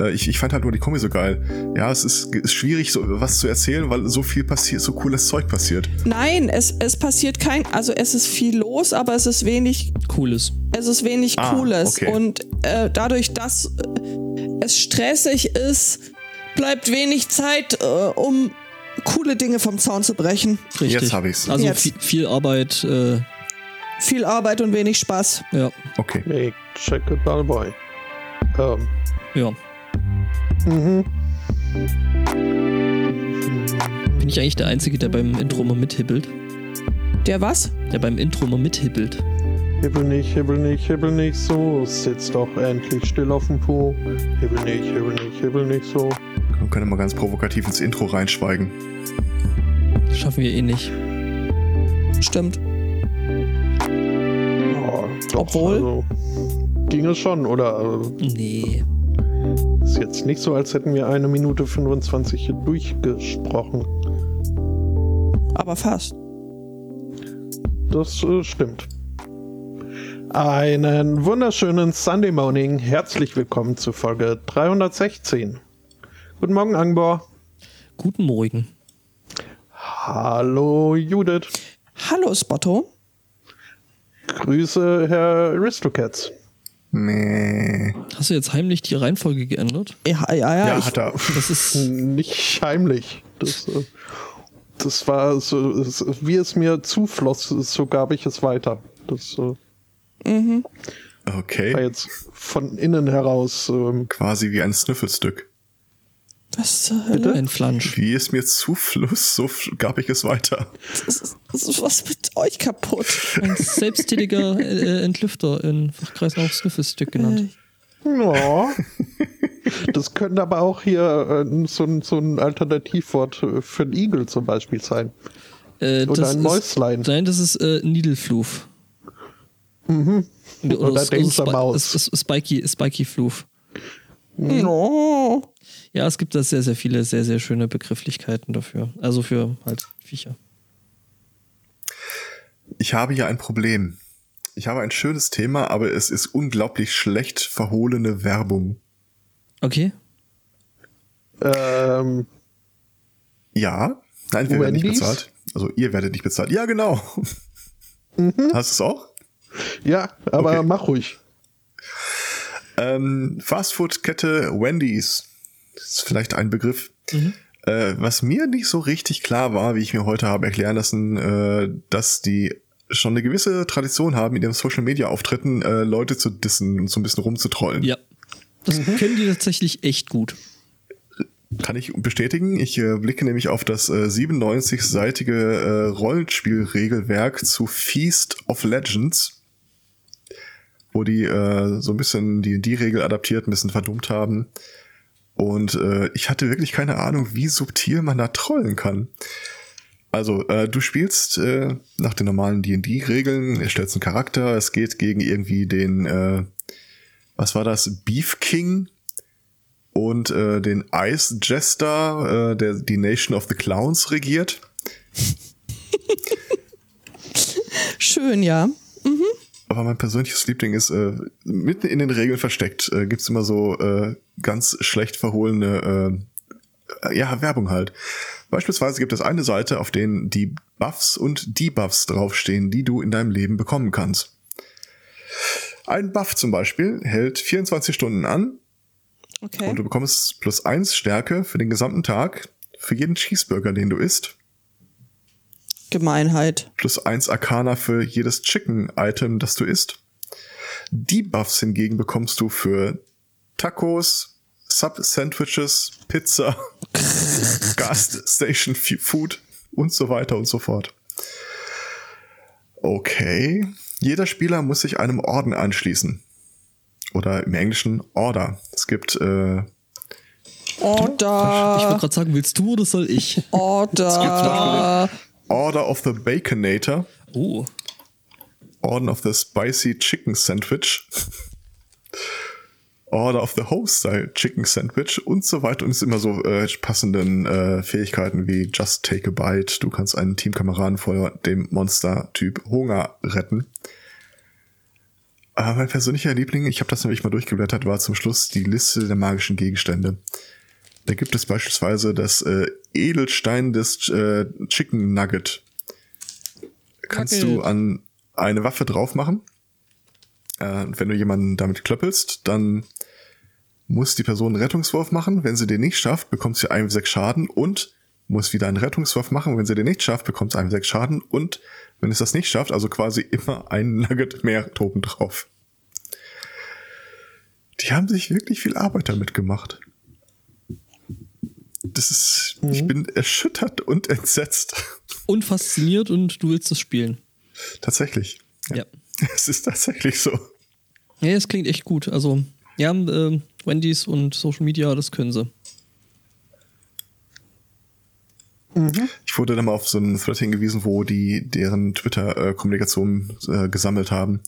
Äh, ich, ich fand halt nur die Kombi so geil. Ja, es ist, ist schwierig, so was zu erzählen, weil so viel passiert, so cooles Zeug passiert. Nein, es, es passiert kein, also es ist viel los, aber es ist wenig Cooles. Es ist wenig Ah, Cooles. okay. Und äh, dadurch, dass äh, es stressig ist, bleibt wenig Zeit, äh, um coole Dinge vom Zaun zu brechen. Richtig. Jetzt hab ich's. Also Jetzt. viel, viel Arbeit, äh, Viel Arbeit und wenig Spaß. ja, Okay. Hey, check it, Ballboy. Ähm, ja. mhm. Bin ich eigentlich der Einzige, der beim Intro mal mithibbelt? Der was? Der beim Intro mal mithibbelt. Hibbel nicht, hibbel nicht, hibbel nicht so. Sitz doch endlich still auf dem Po. Hibbel nicht, hibbel nicht, hibbel nicht so. Wir können mal ganz provokativ ins Intro reinschweigen. Das schaffen wir eh nicht. Stimmt. Oh, Obwohl? Also, ging es schon, oder? Äh, Nee. Ist jetzt nicht so, als hätten wir eine Minute 25 hier durchgesprochen. Aber fast. Das äh, stimmt. Einen wunderschönen Sunday Morning. Herzlich willkommen zu Folge 316. Guten Morgen, Angbor. Guten Morgen. Hallo, Judith. Hallo, Spotto. Grüße, Herr Aristocats. Nee. Hast du jetzt heimlich die Reihenfolge geändert? Ja, ja, ja. Ja, ich, hat er. Das ist. Nicht heimlich. Das, äh, das war so, wie es mir zufloss, so gab ich es weiter. Das äh, mhm. war Okay. jetzt von innen heraus. Ähm, Quasi wie ein Sniffelstück. Was zur Hölle? Ein Flansch. Wie es mir zufluss, so gab ich es weiter. Das ist, ist was mit euch kaputt. Ein selbsttätiger äh, Entlüfter in Fachkreisen auch Snifflestick genannt. ja. Das könnte aber auch hier äh, so, ein, so ein Alternativwort äh, für einen Igel zum Beispiel sein. Äh, Oder das ein ist- Mäuslein. Nein, das ist äh, Niedelfluf. Mhm. Oder, Oder s- denkst du Spi- Maus. s- s- Spiky, Spiky Fluf. No. Ja, es gibt da sehr, sehr viele, sehr, sehr schöne Begrifflichkeiten dafür. Also für halt Viecher. Ich habe hier ein Problem. Ich habe ein schönes Thema, aber es ist unglaublich schlecht verhohlene Werbung. Okay. Ähm, Ja? Nein, wir werden nicht Wendy's? bezahlt. Also ihr werdet nicht bezahlt. Ja, genau. Hast du es auch? ja, aber Okay. mach ruhig. Ähm, Fastfood-Kette Wendy's. Das ist vielleicht ein Begriff. Äh, was mir nicht so richtig klar war, wie ich mir heute habe erklären lassen, äh, dass die schon eine gewisse Tradition haben, in ihren Social-Media-Auftritten äh, Leute zu dissen und so ein bisschen rumzutrollen. Ja. Das können die tatsächlich echt gut. Kann ich bestätigen. Ich äh, blicke nämlich auf das äh, 97-seitige äh, Rollenspielregelwerk zu Feast of Legends, wo die äh, so ein bisschen die, die Regel adaptiert, ein bisschen verdummt haben. Und äh, ich hatte wirklich keine Ahnung, wie subtil man da trollen kann. Also, äh, du spielst äh, nach den normalen D&D-Regeln, erstellst einen Charakter, es geht gegen irgendwie den, äh, was war das, Beef King und äh, den Ice Jester, äh, der die Nation of the Clowns regiert. Schön, ja. Aber mein persönliches Liebling ist, äh, mitten in den Regeln versteckt, äh, gibt's immer so äh, ganz schlecht verhohlene äh, ja, Werbung halt. Beispielsweise gibt es eine Seite, auf denen die Buffs und Debuffs draufstehen, die du in deinem Leben bekommen kannst. Ein Buff zum Beispiel hält 24 Stunden an Okay. und du bekommst plus eins Stärke für den gesamten Tag für jeden Cheeseburger, den du isst. Gemeinheit. plus eins Arcana für jedes Chicken-Item, das du isst. Debuffs hingegen bekommst du für Tacos, Sub-Sandwiches, Pizza, Gas Station F- Food und so weiter und so fort. Okay. Jeder Spieler muss sich einem Orden anschließen. Oder im Englischen Order. Es gibt äh, Ich wollte Order. gerade sagen, willst du oder soll ich? Order. Order of the Baconator, Oh. Order of the Spicy Chicken Sandwich, Order of the Hostile Chicken Sandwich und so weiter und es immer so äh, passenden äh, Fähigkeiten wie Just Take a Bite. Du kannst einen Teamkameraden vor dem Monster-Typ Hunger retten. Aber mein persönlicher Liebling, ich habe das nämlich mal durchgeblättert, war zum Schluss die Liste der magischen Gegenstände. Da gibt es beispielsweise das äh, Edelstein des äh, Chicken Nugget. Kannst Nugget. du an eine Waffe drauf machen. Äh, und wenn du jemanden damit klöppelst, dann muss die Person einen Rettungswurf machen. Wenn sie den nicht schafft, bekommt sie einem sechs Schaden und muss wieder einen Rettungswurf machen. Wenn sie den nicht schafft, bekommt sie einem sechs Schaden und wenn es das nicht schafft, also quasi immer ein Nugget mehr oben drauf. Die haben sich wirklich viel Arbeit damit gemacht. Das ist, ich bin erschüttert und entsetzt. Und fasziniert und du willst es spielen. Tatsächlich. Ja. Es ist tatsächlich so. Ja, es klingt echt gut. Also, ja, ähm, Wendy's und Social Media, das können sie. Ich wurde dann mal auf so einen Thread hingewiesen, wo die deren Twitter-Kommunikation äh, gesammelt haben.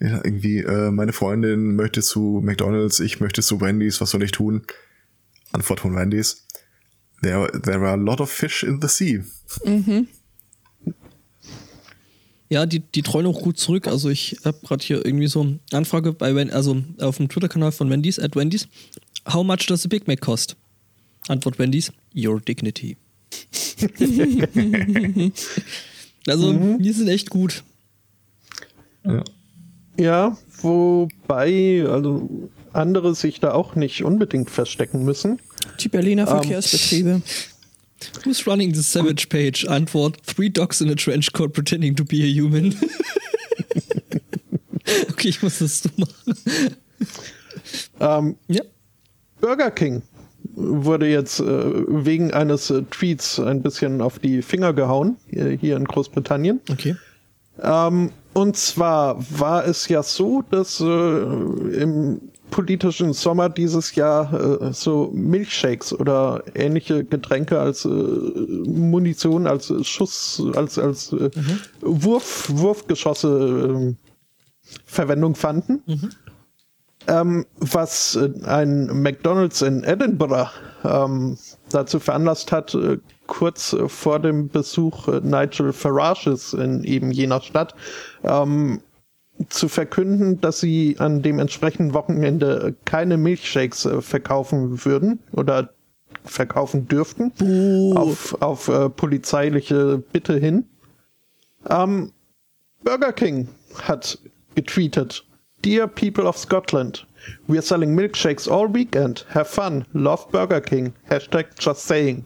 Ja, irgendwie, äh, meine Freundin möchte zu McDonalds, ich möchte zu Wendy's, was soll ich tun? Antwort von Wendy's. There, there are a lot of fish in the sea. Ja, die, die treuen auch gut zurück. Also ich habe gerade hier irgendwie so eine Anfrage bei Wen also auf dem Twitter-Kanal von Wendy's, at Wendy's. How much does a Big Mac cost? Antwort Wendy's, your dignity. also, die sind echt gut. Ja. Ja, wobei, also andere sich da auch nicht unbedingt verstecken müssen. Die Berliner Verkehrsbetriebe. Who's running the Savage Page? Antwort: Three dogs in a trench coat pretending to be a human. okay, ich muss das so machen. Ähm, Ja. Burger King wurde jetzt äh, wegen eines äh, Tweets ein bisschen auf die Finger gehauen, hier, hier in Großbritannien. Okay. Ähm, und zwar war es ja so, dass äh, im politischen Sommer dieses Jahr äh, so Milchshakes oder ähnliche Getränke als äh, Munition, als Schuss, als, als äh, Wurf, Wurfgeschosse äh, Verwendung fanden. Ähm, was äh, ein McDonald's in Edinburgh ähm, dazu veranlasst hat, äh, kurz äh, vor dem Besuch Nigel Farages in eben jener Stadt ähm, zu verkünden, dass sie an dem entsprechenden Wochenende keine Milchshakes äh, verkaufen würden oder verkaufen dürften auf, auf äh, polizeiliche Bitte hin. Ähm, Burger King hat getweetet, Dear people of Scotland, we are selling milkshakes all weekend. Have fun. Love Burger King. Hashtag just saying.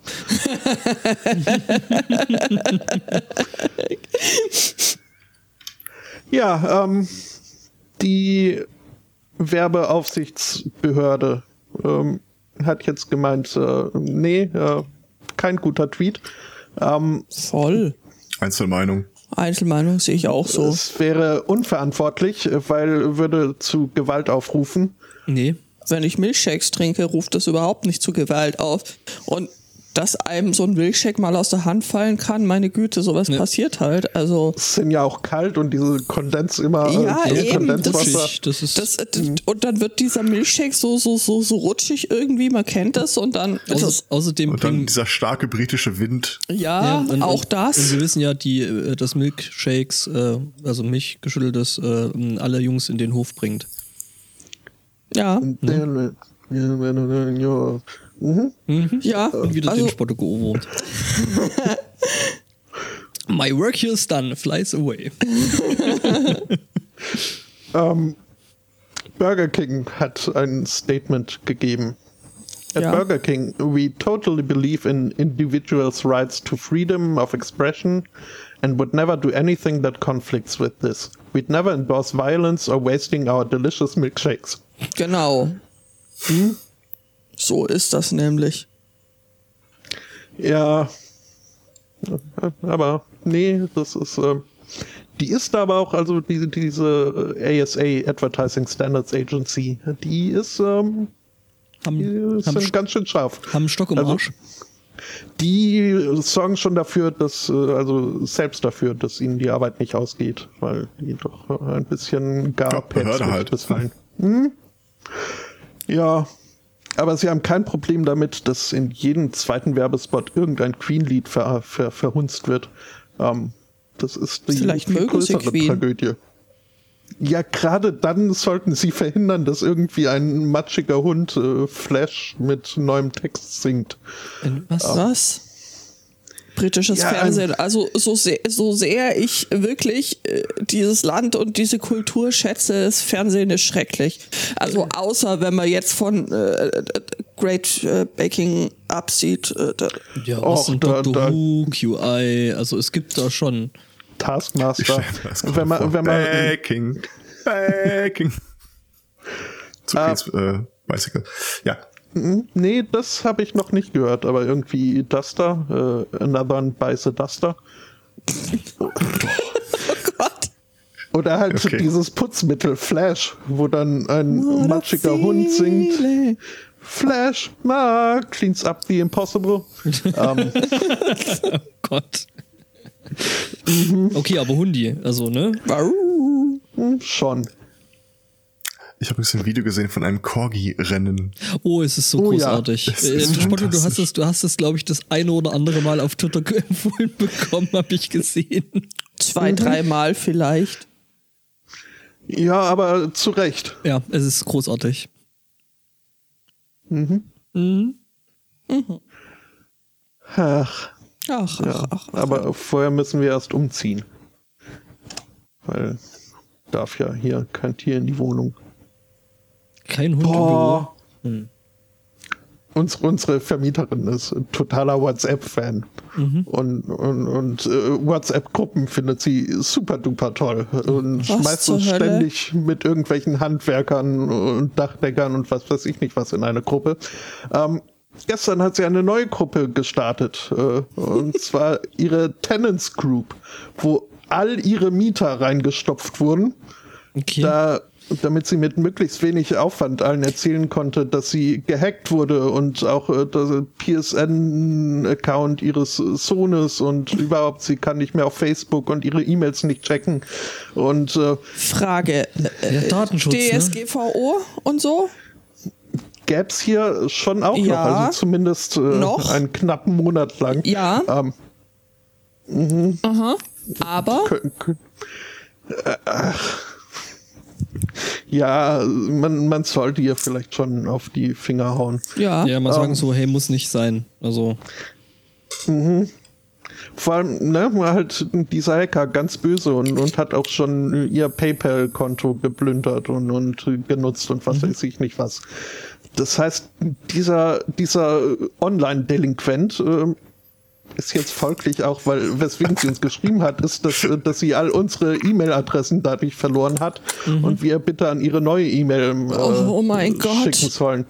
ja, ähm, die Werbeaufsichtsbehörde ähm, hat jetzt gemeint, äh, nee, äh, kein guter Tweet. Ähm, Voll. Einzelmeinung. Einzelmeinung sehe ich auch so. Es wäre unverantwortlich, weil würde zu Gewalt aufrufen. Nee. Wenn ich Milchshakes trinke, ruft das überhaupt nicht zu Gewalt auf. Und dass einem so ein Milchshake mal aus der Hand fallen kann, meine Güte, sowas Ja. passiert halt. Also Es sind ja auch kalt und diese Kondens immer äh, Ja, dieses eben, das Kondenswasser. Rutschig, das ist. das, äh, und dann wird dieser Milchshake so so so so rutschig irgendwie, man kennt das und dann außer, das, außerdem Und dann dieser starke britische Wind. ja, und, auch und, das. Und wir wissen ja, die, äh, dass Milkshakes, äh, also Milchgeschütteltes, äh, alle Jungs in den Hof bringt. ja, Ja. Mhm. ja. Und wieder also, den Spotto geohrwurmt. My work here is done, flies away. Ähm, Burger King hat ein Statement gegeben. At Ja. Burger King, we totally believe in individuals' rights to freedom of expression and would never do anything that conflicts with this. We'd never endorse violence or wasting our delicious milkshakes. Genau. Hm? So ist das nämlich. Ja, aber nee, das ist, ähm, die ist aber auch, also diese, diese äh, ASA, Advertising Standards Agency, die ist, ähm, Haben, die haben, sind ganz schön scharf. haben einen Stock im Also- Arsch. Die sorgen schon dafür, dass, äh, also selbst dafür, dass ihnen die Arbeit nicht ausgeht, weil die doch äh, ein bisschen gar Ja, Behörde halt. bisweilen. Hm? Ja, aber sie haben kein Problem damit, dass in jedem zweiten Werbespot irgendein Queen-Lied ver, ver, verhunzt wird. Ähm, das ist die Vielleicht viel größere. Tragödie. Ja, gerade dann sollten sie verhindern, dass irgendwie ein matschiger Hund äh, Flash mit neuem Text singt. Ein- Was? Was? Britisches Ja, Fernsehen. Also so sehr, so sehr ich wirklich äh, dieses Land und diese Kultur schätze, das Fernsehen ist schrecklich. Also außer wenn man jetzt von äh, Great äh, Baking absieht. Äh, da, Ja, sind da- Doctor da- Who, QI, also es gibt da schon. Taskmaster. Wenn man, wenn man, Backing. Backing. Zu Ah. Äh, Bicycle. Ja. Nee, das habe ich noch nicht gehört, aber irgendwie Duster, äh, Another a Duster. oh Gott. Oder halt Okay. dieses Putzmittel Flash, wo dann ein matschiger Hund singt. Flash, ma, cleans up the impossible. ähm, Gott. Okay, aber Hundi, also, ne? Hm, schon. Ich habe ein Video gesehen von einem Corgi-Rennen. Oh, es ist so Oh ja. großartig. Es Äh, ist Spotto, du hast es, du hast es, glaube ich, das eine oder andere Mal auf Twitter empfohlen bekommen, habe ich gesehen. Zwei, dreimal vielleicht. Ja, aber zu Recht. Ja, es ist großartig. Ach, Ach, ja. ach, ach. Aber vorher müssen wir erst umziehen. Weil darf ja hier kein Tier in die Wohnung. Kein Hund Boah. im Büro. Uns, unsere Vermieterin ist ein totaler WhatsApp-Fan. Und, und, und äh, WhatsApp-Gruppen findet sie super duper toll. Und Was schmeißt uns ständig mit irgendwelchen Handwerkern und Dachdeckern und was weiß ich nicht was in eine Gruppe. Ähm, gestern hat sie eine neue Gruppe gestartet. Äh, und zwar ihre Tenants Group, wo all ihre Mieter reingestopft wurden. Okay. Da, damit sie mit möglichst wenig Aufwand allen erzählen konnte, dass sie gehackt wurde und auch äh, der PSN-Account ihres Sohnes und überhaupt, sie kann nicht mehr auf Facebook und ihre E-Mails nicht checken. Und äh, Frage. Äh, Ja, Datenschutz, ne? DSGVO und so? gäb's hier schon auch Ja. noch, also zumindest äh, Noch? einen knappen Monat lang. Ja. Ähm, Aber kö- kö- äh, ach. Ja, man, man sollte ihr vielleicht schon auf die Finger hauen. ja. ja, mal sagen so, hey, muss nicht sein. Also, Vor allem, ne, war halt dieser Hacker ganz böse und, und hat auch schon ihr PayPal-Konto geplündert und, und genutzt und was weiß ich nicht was. Das heißt, dieser, dieser Online-Delinquent äh, ist jetzt folglich auch, weil weswegen sie uns geschrieben hat, ist, dass, äh, dass sie all unsere E-Mail-Adressen dadurch verloren hat und wir bitte an ihre neue E-Mail äh, Oh, oh Gott. schicken sollen.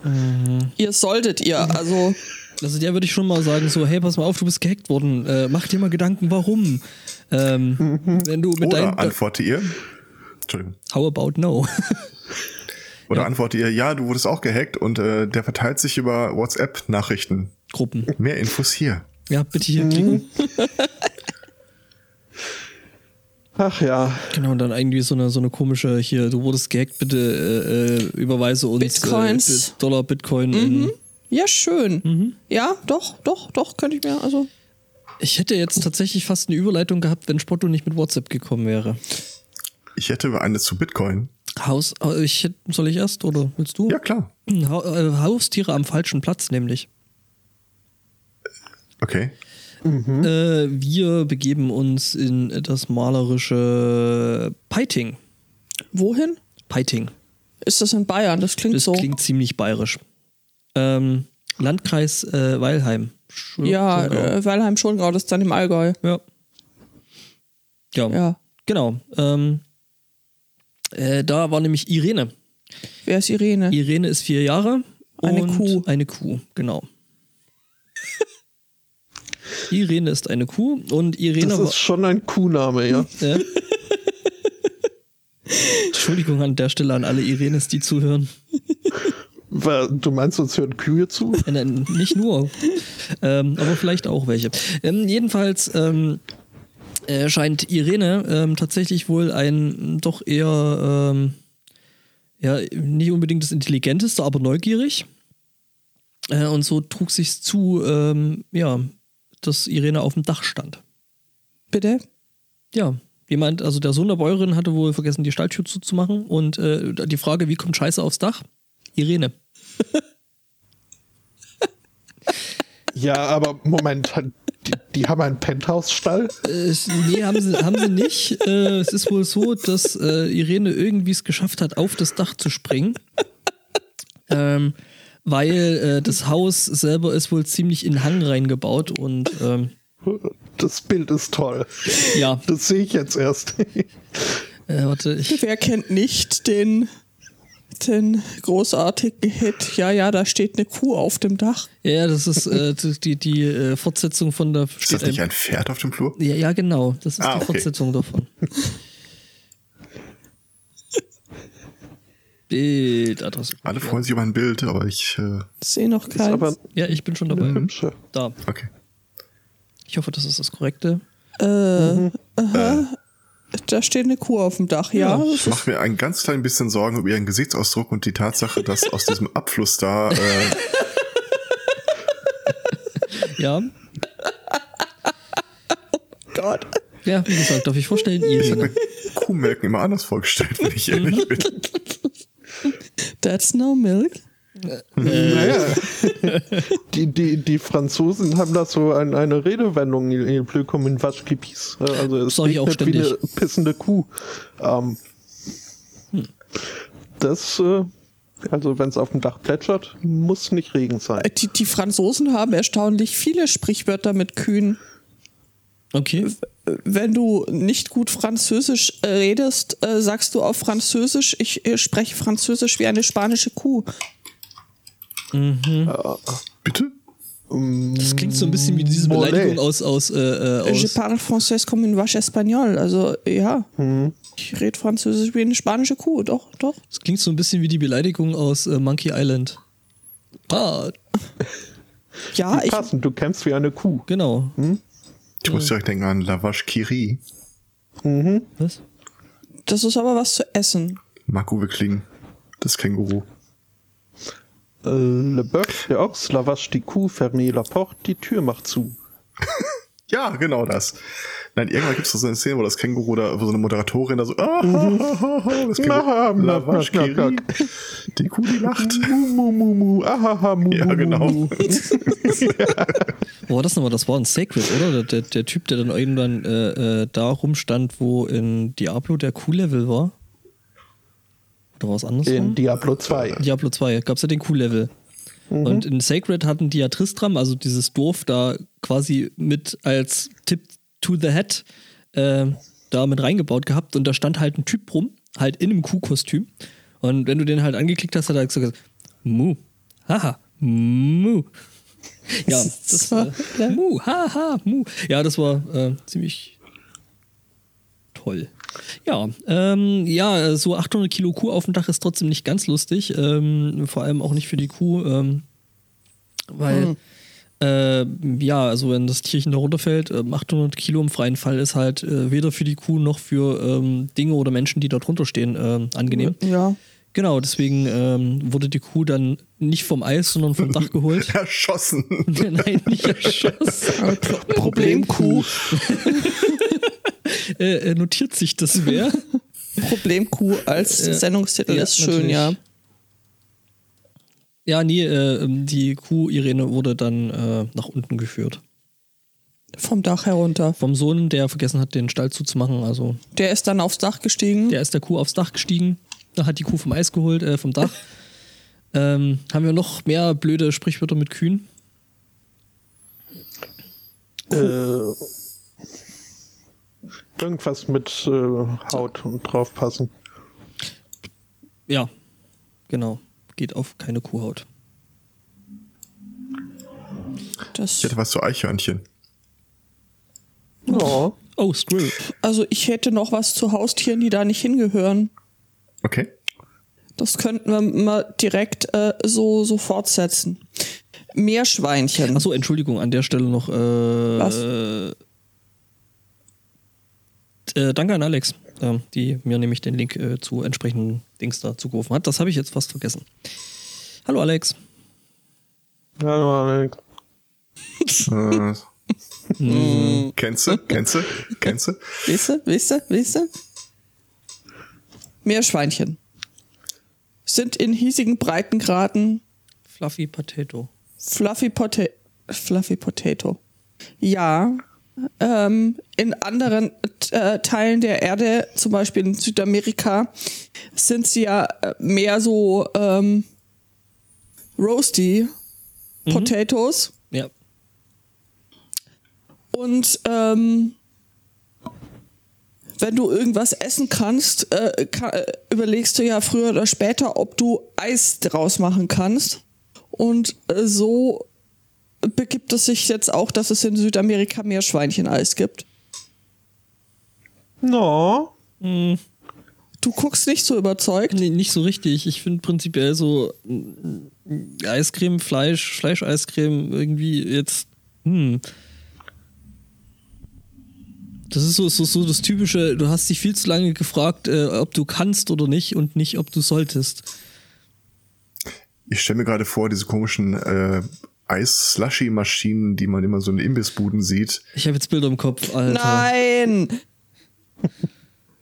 Ihr solltet ihr, also also der würde ich schon mal sagen, so, hey, pass mal auf, du bist gehackt worden. Äh, mach dir mal Gedanken, warum. Ähm, Wenn du mit Oder antworte ihr, Entschuldigung, How about no? oder antworte ihr, ja, du wurdest auch gehackt und äh, der verteilt sich über WhatsApp-Nachrichten. Gruppen. Mehr Infos hier. Ja, bitte hier klicken. Ach ja, Genau, und dann irgendwie so eine, so eine komische, hier, du wurdest gehackt, bitte äh, äh, überweise uns Bitcoins. Äh, Dollar Bitcoin. In, ja schön. Ja, doch, doch, doch, könnte ich mir, also ich hätte jetzt tatsächlich fast eine Überleitung gehabt, wenn Spotto nicht mit WhatsApp gekommen wäre. Ich hätte eine zu Bitcoin. Haus, äh, ich, soll ich erst oder willst du? Ja, klar. Ha äh, Haustiere am falschen Platz nämlich. Okay. Äh, wir begeben uns in das malerische Peiting. wohin? Peiting. Ist das in Bayern? Das klingt Das so. klingt ziemlich bayerisch. Ähm, Landkreis äh, Weilheim. Sch- ja, Schongau. äh, Weilheim Schongau, das ist dann im Allgäu. ja. Ja. Ja. Genau. Ähm, äh, da war nämlich Irene. Wer ist Irene? Irene ist vier Jahre. Eine und Kuh. Eine Kuh, genau. Irene ist eine Kuh und Irene das ist schon ein Kuhname, ja. Ja. Entschuldigung an der Stelle an alle Irenes, die zuhören. Du meinst, uns hören Kühe zu? Äh, nein, nicht nur, ähm, aber vielleicht auch welche. Ähm, jedenfalls ähm, äh, scheint Irene ähm, tatsächlich wohl ein doch eher ähm, ja nicht unbedingt das intelligenteste, aber neugierig. Äh, und so trug sich's zu, ähm, ja, dass Irene auf dem Dach stand. Bitte? Ja, Jemand, also der Sohn der Bäuerin hatte wohl vergessen, die Stalltür zuzumachen. Und äh, die Frage, wie kommt Scheiße aufs Dach? Irene. Ja, aber Moment, die, die haben einen Penthouse-Stall? Äh, nee, haben sie, haben sie nicht. Äh, es ist wohl so, dass äh, Irene irgendwie es geschafft hat, auf das Dach zu springen. ähm, weil äh, das Haus selber ist wohl ziemlich in den Hang reingebaut und ähm, Das Bild ist toll. ja, Das sehe ich jetzt erst. äh, warte, ich, Wer kennt nicht den, den großartigen Hit? Ja, ja, da steht eine Kuh auf dem Dach. ja, ja, das ist äh, die, die äh, Fortsetzung von der. Ist das nicht ein Pferd auf dem Flur? Ja, ja, genau. Das ist Ah, die okay. Fortsetzung davon. Bildadresse. Alle freuen sich über ein Bild, aber ich. Äh, Sehe noch keins. Ja, ich bin schon dabei. hübsche. Da. okay. Ich hoffe, das ist das Korrekte. Da steht eine Kuh auf dem Dach, ja. Ich mache mir ein ganz klein bisschen Sorgen über ihren Gesichtsausdruck und die Tatsache, dass aus diesem Abfluss da. Äh, Ja. Gott. Ja, wie gesagt, darf ich vorstellen, ich habe mir Kuhmelken immer anders vorgestellt, wenn ich ehrlich bin. That's no milk. Naja, die, die, die Franzosen haben da so ein, eine Redewendung, il pleut comme une vache qui pisse. Also es Sag ich auch regnet wie eine ständig. pissende Kuh. Ähm, Das, äh, also wenn es auf dem Dach plätschert, muss nicht Regen sein. Die, die Franzosen haben erstaunlich viele Sprichwörter mit Kühen. Okay. Wenn du nicht gut Französisch äh, redest, äh, sagst du auf Französisch, ich äh, spreche Französisch wie eine spanische Kuh. Bitte? Das klingt so ein bisschen wie diese. Beleidigung aus, aus, äh, äh, Je aus parle français comme une vache espagnole. Also, ja. Ich rede Französisch wie eine spanische Kuh. Doch, doch. das klingt so ein bisschen wie die Beleidigung aus äh, Monkey Island. Ah, Ja, ich, Passend, du kämpfst wie eine Kuh. genau. Ich muss direkt denken an Lavash Kiri. Was? das ist aber was zu essen. Marco Wickling. Das Känguru. Äh, Le Boeuf, der Ochs, la vache, die Kuh, fermez la porte, die Tür macht zu. Ja, genau das. Nein, irgendwann gibt es so eine Szene, wo das Känguru da, wo so eine Moderatorin da so, ah, ha, ha, ha, das Ah, Känguru, knack, Lavash knack, knack, Kiri. Die Kuh, die lacht. Mu, mu, mu, ahaha, mu, Ja, genau. Wo war das nochmal? Das war ein Sacred, oder? Der, der, der Typ, der dann irgendwann äh, äh, da rumstand, wo in Diablo der Q-Level war. Oder was anderes? In Diablo 2. Diablo 2 gab es ja den Q-Level. Und in Sacred hatten die ja Tristram, also dieses Dorf, da quasi mit als Tip to the Head äh, da mit reingebaut gehabt. Und da stand halt ein Typ rum, halt in einem Kuhkostüm. Und wenn du den halt angeklickt hast, hat er gesagt, Mu, haha, Mu. Ja, das war Mu, haha, Mu. Ja, das war äh, ziemlich toll. Ja, ähm, ja, so 800 Kilo Kuh auf dem Dach ist trotzdem nicht ganz lustig. Ähm, vor allem auch nicht für die Kuh, ähm, weil, äh, ja, also wenn das Tierchen da runterfällt, ähm, 800 Kilo im freien Fall ist halt äh, weder für die Kuh noch für ähm, Dinge oder Menschen, die da drunter stehen, ähm, angenehm. Ja. Genau, deswegen ähm, wurde die Kuh dann nicht vom Eis, sondern vom Dach geholt. Erschossen. Nein, nicht erschossen. Problemkuh. äh, äh, notiert sich das wer? Problemkuh als Ja. Sendungstitel Ja, ist schön, natürlich. ja. Ja, nee, äh, die Kuh Irene wurde dann äh, nach unten geführt. Vom Dach herunter. Vom Sohn, der vergessen hat, den Stall zuzumachen. Also Der ist dann aufs Dach gestiegen. der ist der Kuh aufs Dach gestiegen, da hat die Kuh vom Eis geholt, äh, vom Dach. ähm, haben wir noch mehr blöde Sprichwörter mit Kühen? Äh, irgendwas mit äh, Haut und draufpassen. Ja, genau. Geht auf keine Kuhhaut. Das, Ich hätte was zu Eichhörnchen. Ja. Oh, Screw. also ich hätte noch was zu Haustieren, die da nicht hingehören. Okay. Das könnten wir mal direkt äh, so, so fortsetzen. Meerschweinchen. Achso, Entschuldigung, an der Stelle noch. Äh, Was? Äh, äh, danke an Alex, äh, die mir nämlich den Link äh, zu entsprechenden Dings da zugerufen hat. Das habe ich jetzt fast vergessen. Hallo Alex. Ja, Äh, Kennst du? Kennst du? Kennst du? Weißt du, weißt du, weißt du? Meerschweinchen sind in hiesigen Breitengraden Fluffy Potato. Fluffy, Pota Fluffy Potato. Ja, ähm, in anderen äh, Teilen der Erde, zum Beispiel in Südamerika, sind sie ja äh, mehr so ähm, roasty Potatoes. Ja. Und ähm, wenn du irgendwas essen kannst, äh, ka äh, überlegst du ja früher oder später, ob du Eis draus machen kannst. Und äh, so begibt es sich jetzt auch, dass es in Südamerika Meerschweinchen-Eis gibt. No. Du guckst nicht so überzeugt. Nee, nicht so richtig. Ich finde prinzipiell so mm, Eiscreme, Fleisch, Fleischeiscreme irgendwie jetzt. Hm. Das ist so, so, so das typische, du hast dich viel zu lange gefragt, äh, ob du kannst oder nicht und nicht, ob du solltest. Ich stelle mir gerade vor, diese komischen äh, Eis-Slushy-Maschinen, die man immer so in Imbissbuden sieht. Ich habe jetzt Bilder im Kopf, Alter. Nein!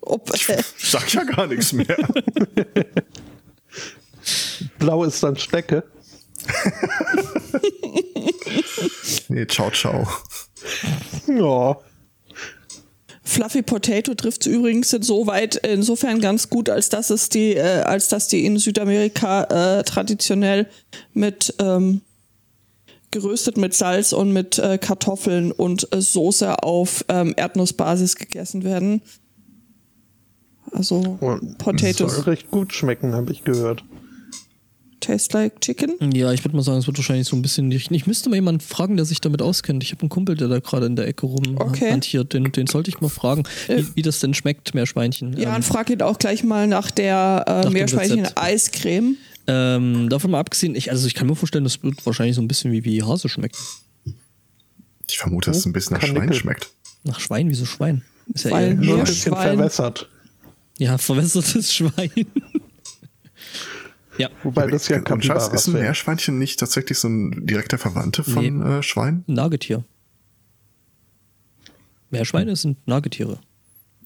Ob, äh, Ich sag ja gar nichts mehr. Blau ist dann Stecke. nee, ciao, ciao. Ja. Fluffy Potato trifft übrigens insoweit insofern ganz gut, als dass es die, äh, als dass die in Südamerika äh, traditionell mit ähm, geröstet mit Salz und mit äh, Kartoffeln und äh, Soße auf ähm, Erdnussbasis gegessen werden. Also Und Potatoes Soll recht gut schmecken, habe ich gehört. taste like chicken. Ja, ich würde mal sagen, es wird wahrscheinlich so ein bisschen. Ich, ich müsste mal jemanden fragen, der sich damit auskennt. Ich habe einen Kumpel, der da gerade in der Ecke Okay. rumhantiert. Den, den sollte ich mal fragen, wie, wie das denn schmeckt, Meerschweinchen. Ja, Ähm, und frag ihn auch gleich mal nach der äh, Meerschweinchen-Eiscreme. Ähm, davon mal abgesehen, ich, also ich kann mir vorstellen, das wird wahrscheinlich so ein bisschen wie, wie Hase schmecken. Ich vermute, dass es ein bisschen nach. Schwein schmeckt. Nach Schwein, wieso Schwein? Ist ja Weil eher, Nur ein bisschen Meerschwein. verwässert. ja, verwässertes Schwein. ja, Wobei das ja Und Schatz, ist ein. Meerschweinchen nicht tatsächlich so ein direkter Verwandte von Nee. äh, Schwein? ein Nagetier. Meerschweine sind Nagetiere.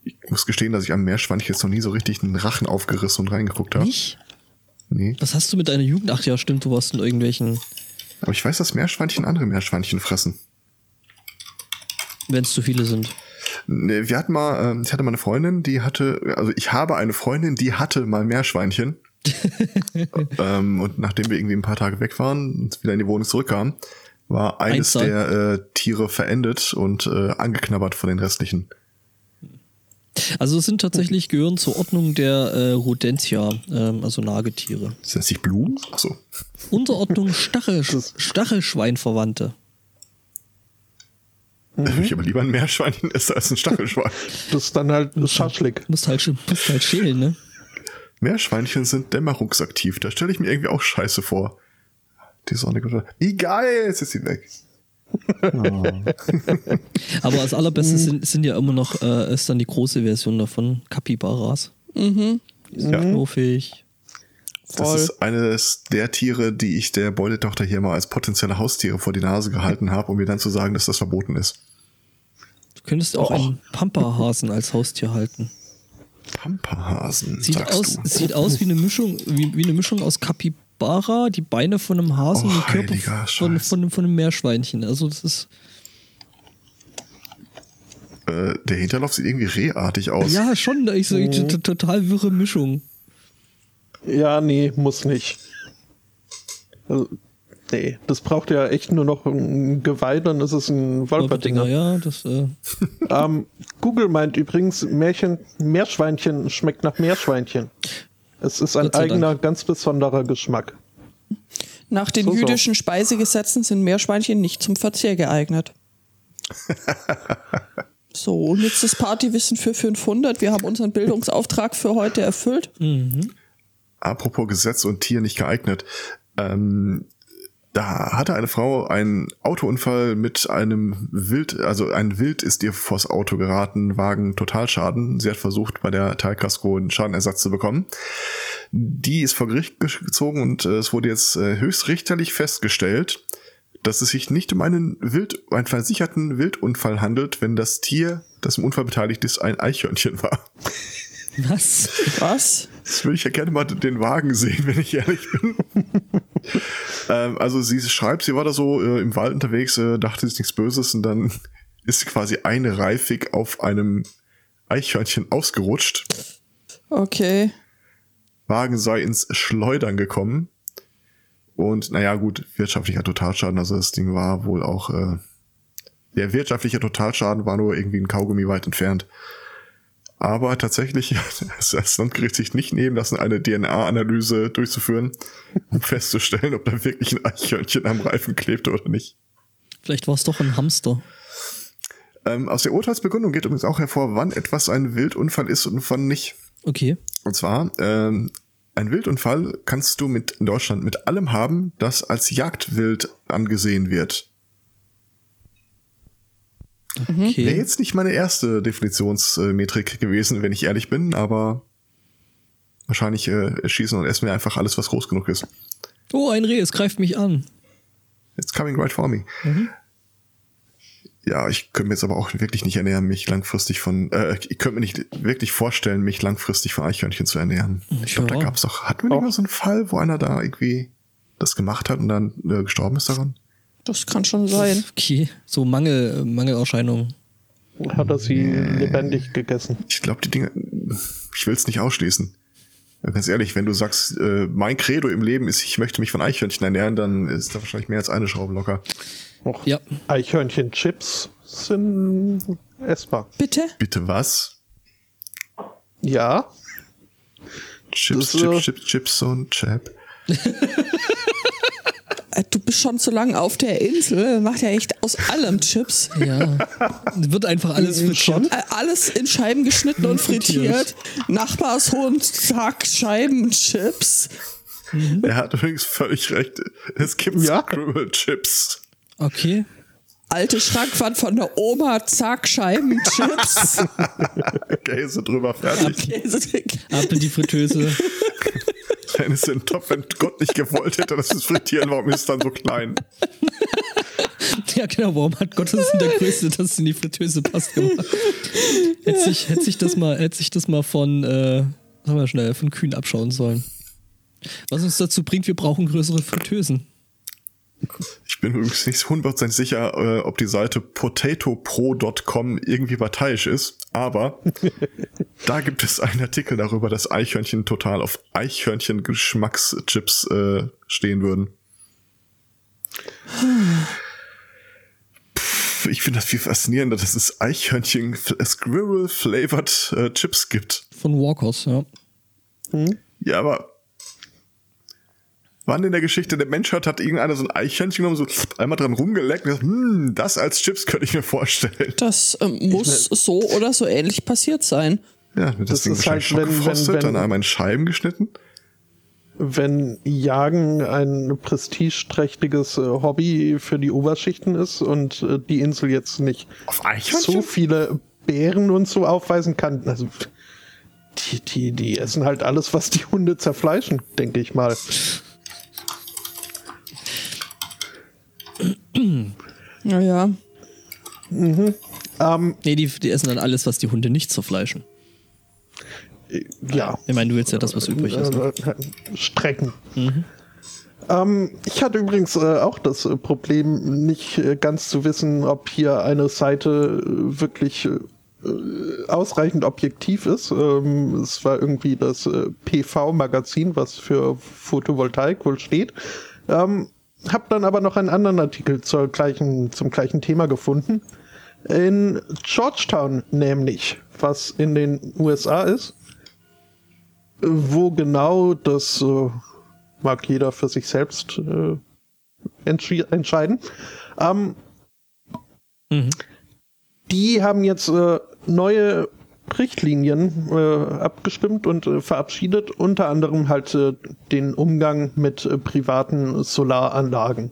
Ich muss gestehen, dass ich am Meerschweinchen jetzt noch nie so richtig einen Rachen aufgerissen und reingeguckt habe. Nicht? Nee. Was hast du mit deiner Jugend? Ach ja, stimmt, du warst in irgendwelchen, Aber ich weiß, dass Meerschweinchen andere Meerschweinchen fressen. wenn es zu viele sind. Nee, Wir hatten mal, ähm, ich hatte mal eine Freundin, die hatte, also ich habe eine Freundin, die hatte mal Meerschweinchen. ähm, und nachdem wir irgendwie ein paar Tage weg waren und wieder in die Wohnung zurückkamen, war eines Einzahl. der äh, Tiere verendet und äh, angeknabbert von den restlichen. Also es sind tatsächlich gehören zur Ordnung der äh, Rodentia, ähm, also Nagetiere. Sind das nicht Blumen? Achso. Unterordnung Stachel, Stachelschweinverwandte. Da würde ich aber lieber ein Meerschweinchen essen als ein Stachelschwein. Das ist dann halt Schaschlik. Musst halt, musst halt schälen, ne? Meerschweinchen sind dämmerungsaktiv. Da stelle ich mir irgendwie auch scheiße vor. Die Sonne. Wie geil, jetzt ist sie weg. Aber das allerbeste sind, sind ja immer noch, äh, ist dann die große Version davon, Capybaras. Mhm. Die sind Ja. knuffig. Das Voll. ist eines der Tiere, die ich der Beutetochter hier mal als potenzielle Haustiere vor die Nase gehalten habe, um mir dann zu sagen, dass das verboten ist. Du könntest auch Och. einen Pampahasen als Haustier halten. Pampahasen, Sieht sagst aus, du. sieht aus wie eine Mischung, wie, wie eine Mischung aus Capybara, die Beine von einem Hasen, Oh, die Körper von, von, von einem Meerschweinchen. Also das ist. Äh, der Hinterlauf sieht irgendwie rehartig aus. Ja, schon. Ich so, Mhm. total wirre Mischung. Ja, nee, muss nicht. Also, nee, das braucht ja echt nur noch ein Geweih, dann ist es ein Wolperdinger, Wolperdinger. ja, das. Äh, Ähm, Google meint übrigens, Märchen, Meerschweinchen schmeckt nach Meerschweinchen. Es ist ein sei Dank. eigener, ganz besonderer Geschmack. Nach den So, so. jüdischen Speisegesetzen sind Meerschweinchen nicht zum Verzehr geeignet. So, und jetzt das Partywissen für 500. Wir haben unseren Bildungsauftrag für heute erfüllt. Apropos Gesetz und Tier nicht geeignet. Ähm, da hatte eine Frau einen Autounfall mit einem Wild, also ein Wild ist ihr vors Auto geraten, Wagen Totalschaden. Sie hat versucht, bei der Teilkasko einen Schadenersatz zu bekommen. Die ist vor Gericht gezogen und äh, es wurde jetzt äh, höchstrichterlich festgestellt, dass es sich nicht um einen Wild, einen versicherten Wildunfall handelt, wenn das Tier, das im Unfall beteiligt ist, ein Eichhörnchen war. Was? Was? Das würde ich ja gerne mal den Wagen sehen, wenn ich ehrlich bin. ähm, also sie schreibt, sie war da so äh, im Wald unterwegs, äh, dachte sich nichts Böses und dann ist sie quasi einreifig auf einem Eichhörnchen ausgerutscht. Okay. Wagen sei ins Schleudern gekommen. Und naja, gut, wirtschaftlicher Totalschaden, also das Ding war wohl auch, äh, der wirtschaftliche Totalschaden war nur irgendwie ein Kaugummi weit entfernt. Aber tatsächlich ist das Landgericht sich nicht nehmen lassen, eine DNA-Analyse durchzuführen, um festzustellen, ob da wirklich ein Eichhörnchen am Reifen klebte oder nicht. Vielleicht war es doch ein Hamster. Ähm, aus der Urteilsbegründung geht übrigens auch hervor, wann etwas ein Wildunfall ist und wann nicht. Okay. Und zwar, ähm, ein Wildunfall kannst du mit in Deutschland mit allem haben, das als Jagdwild angesehen wird. Okay. Wäre jetzt nicht meine erste Definitionsmetrik gewesen, wenn ich ehrlich bin, aber wahrscheinlich äh, schießen und essen wir einfach alles, was groß genug ist. Oh, ein Reh, es greift mich an. It's coming right for me. Ja, ich könnte mir jetzt aber auch wirklich nicht ernähren, mich langfristig von, äh, ich könnte mir nicht wirklich vorstellen, mich langfristig von Eichhörnchen zu ernähren. Ich glaube, Ja. da gab's doch, hatten wir nicht mal so einen Fall, wo einer da irgendwie das gemacht hat und dann äh, gestorben ist daran? Das kann schon sein. Okay. So Mangel, Mangelerscheinungen. Hat er sie lebendig gegessen. Ich glaube, die Dinge, ich will es nicht ausschließen. Ganz ehrlich, wenn du sagst, äh, mein Credo im Leben ist, ich möchte mich von Eichhörnchen ernähren, dann ist da wahrscheinlich mehr als eine Schraube locker. Och, Ja. Eichhörnchen-Chips sind essbar. Bitte? Bitte was? Ja, Chips, Das, äh, Chips, Chips, Chips und Chap. Äh, Du bist schon zu lange auf der Insel. Macht ja echt aus allem Chips. Ja. Wird einfach alles Schon? frittiert. Äh, Alles in Scheiben geschnitten und frittiert. Nachbarshund, zack, Scheiben, Chips. Er hat übrigens völlig recht. Es gibt Ja. Scribble Chips. Okay. Alte Schrankwand von der Oma, zack, Scheiben, Chips. Käse drüber, fertig. Käsedick. Ab in die Fritteuse. Wenn es in den Topf, wenn Gott nicht gewollt hätte, dass es frittieren, warum ist es dann so klein? Ja, genau. Warum hat Gott das in der Größe, dass es in die Fritteuse passt gemacht? Hätte sich, hätte sich das mal, sich das mal von, äh, sagen wir schnell, von Kühen abschauen sollen. Was uns dazu bringt, wir brauchen größere Fritteusen. Ich bin übrigens nicht 100% sicher, äh, ob die Seite potatopro.com irgendwie parteiisch ist, aber da gibt es einen Artikel darüber, dass Eichhörnchen total auf Eichhörnchen-Geschmackschips äh, stehen würden. Pff, Ich finde das viel faszinierender, dass es Eichhörnchen Squirrel Flavored äh, Chips gibt. Von Walkers, ja. Ja, aber wann in der Geschichte der Menschheit hat irgendeiner so ein Eichhörnchen genommen, so einmal dran rumgeleckt und gesagt, hm, das als Chips könnte ich mir vorstellen. Das ähm, muss so oder so ähnlich passiert sein. Ja, das, Das Ding ist halt, wenn- schockgefrostet, wenn- wenn- dann einmal in Scheiben geschnitten. wenn Jagen ein prestigeträchtiges äh, Hobby für die Oberschichten ist und äh, die Insel jetzt nicht so viele Bären und so aufweisen kann, also die, die, die essen halt alles, was die Hunde zerfleischen, denke ich mal. Naja. Ähm, Nee, die, die essen dann alles, was die Hunde nicht zerfleischen. äh, ja. Ich meine, du willst ja das, was übrig ist. Ne? Äh, Strecken. Ähm, ich hatte übrigens äh, auch das äh, Problem, nicht äh, ganz zu wissen, ob hier eine Seite äh, wirklich äh, ausreichend objektiv ist. Ähm, es war irgendwie das äh, PV-Magazin, was für Photovoltaik wohl steht. Ähm, hab dann aber noch einen anderen Artikel zur gleichen, zum gleichen Thema gefunden. In Georgetown nämlich, was in den USA ist. Wo genau, das äh, mag jeder für sich selbst äh, entscheiden. Ähm, Die haben jetzt äh, neue Richtlinien äh, abgestimmt und äh, verabschiedet, unter anderem halt äh, den Umgang mit äh, privaten Solaranlagen.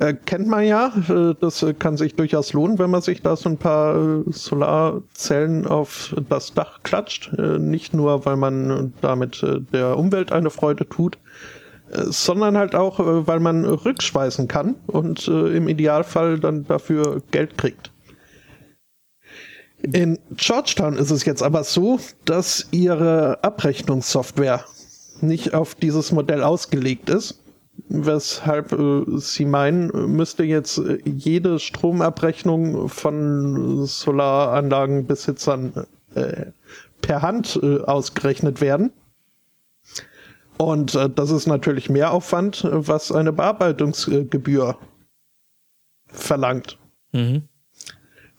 Äh, kennt man ja, äh, das kann sich durchaus lohnen, wenn man sich da so ein paar Solarzellen auf das Dach klatscht. Nicht nur, weil man damit der Umwelt eine Freude tut. sondern halt auch, weil man rückspeisen kann und im Idealfall dann dafür Geld kriegt. In Georgetown ist es jetzt aber so, dass ihre Abrechnungssoftware nicht auf dieses Modell ausgelegt ist, weshalb äh, sie meinen, müsste jetzt äh, jede Stromabrechnung von Solaranlagenbesitzern äh, per Hand äh, ausgerechnet werden. Und äh, das ist natürlich Mehraufwand, was eine Bearbeitungsgebühr verlangt. Mhm.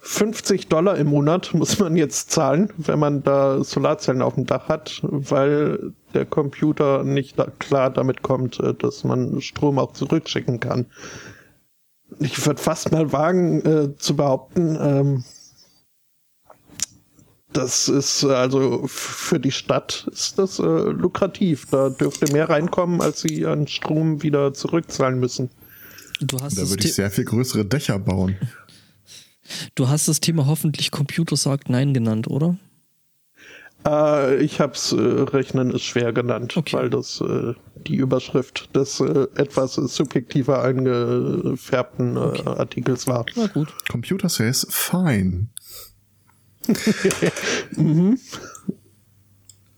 50 Dollar im Monat muss man jetzt zahlen, wenn man da Solarzellen auf dem Dach hat, weil der Computer nicht da klar damit kommt, äh, dass man Strom auch zurückschicken kann. Ich würde fast mal wagen äh, zu behaupten, ähm, das ist also für die Stadt ist das äh, lukrativ. Da dürfte mehr reinkommen, als sie an Strom wieder zurückzahlen müssen. Du hast, Da würde ich sehr viel größere Dächer bauen. Du hast das Thema hoffentlich Computer sagt Nein genannt, oder? Äh, ich habe es äh, Rechnen ist schwer genannt, Okay. weil das äh, die Überschrift des äh, etwas subjektiver eingefärbten äh, Artikels war. Na gut. Computer says fine.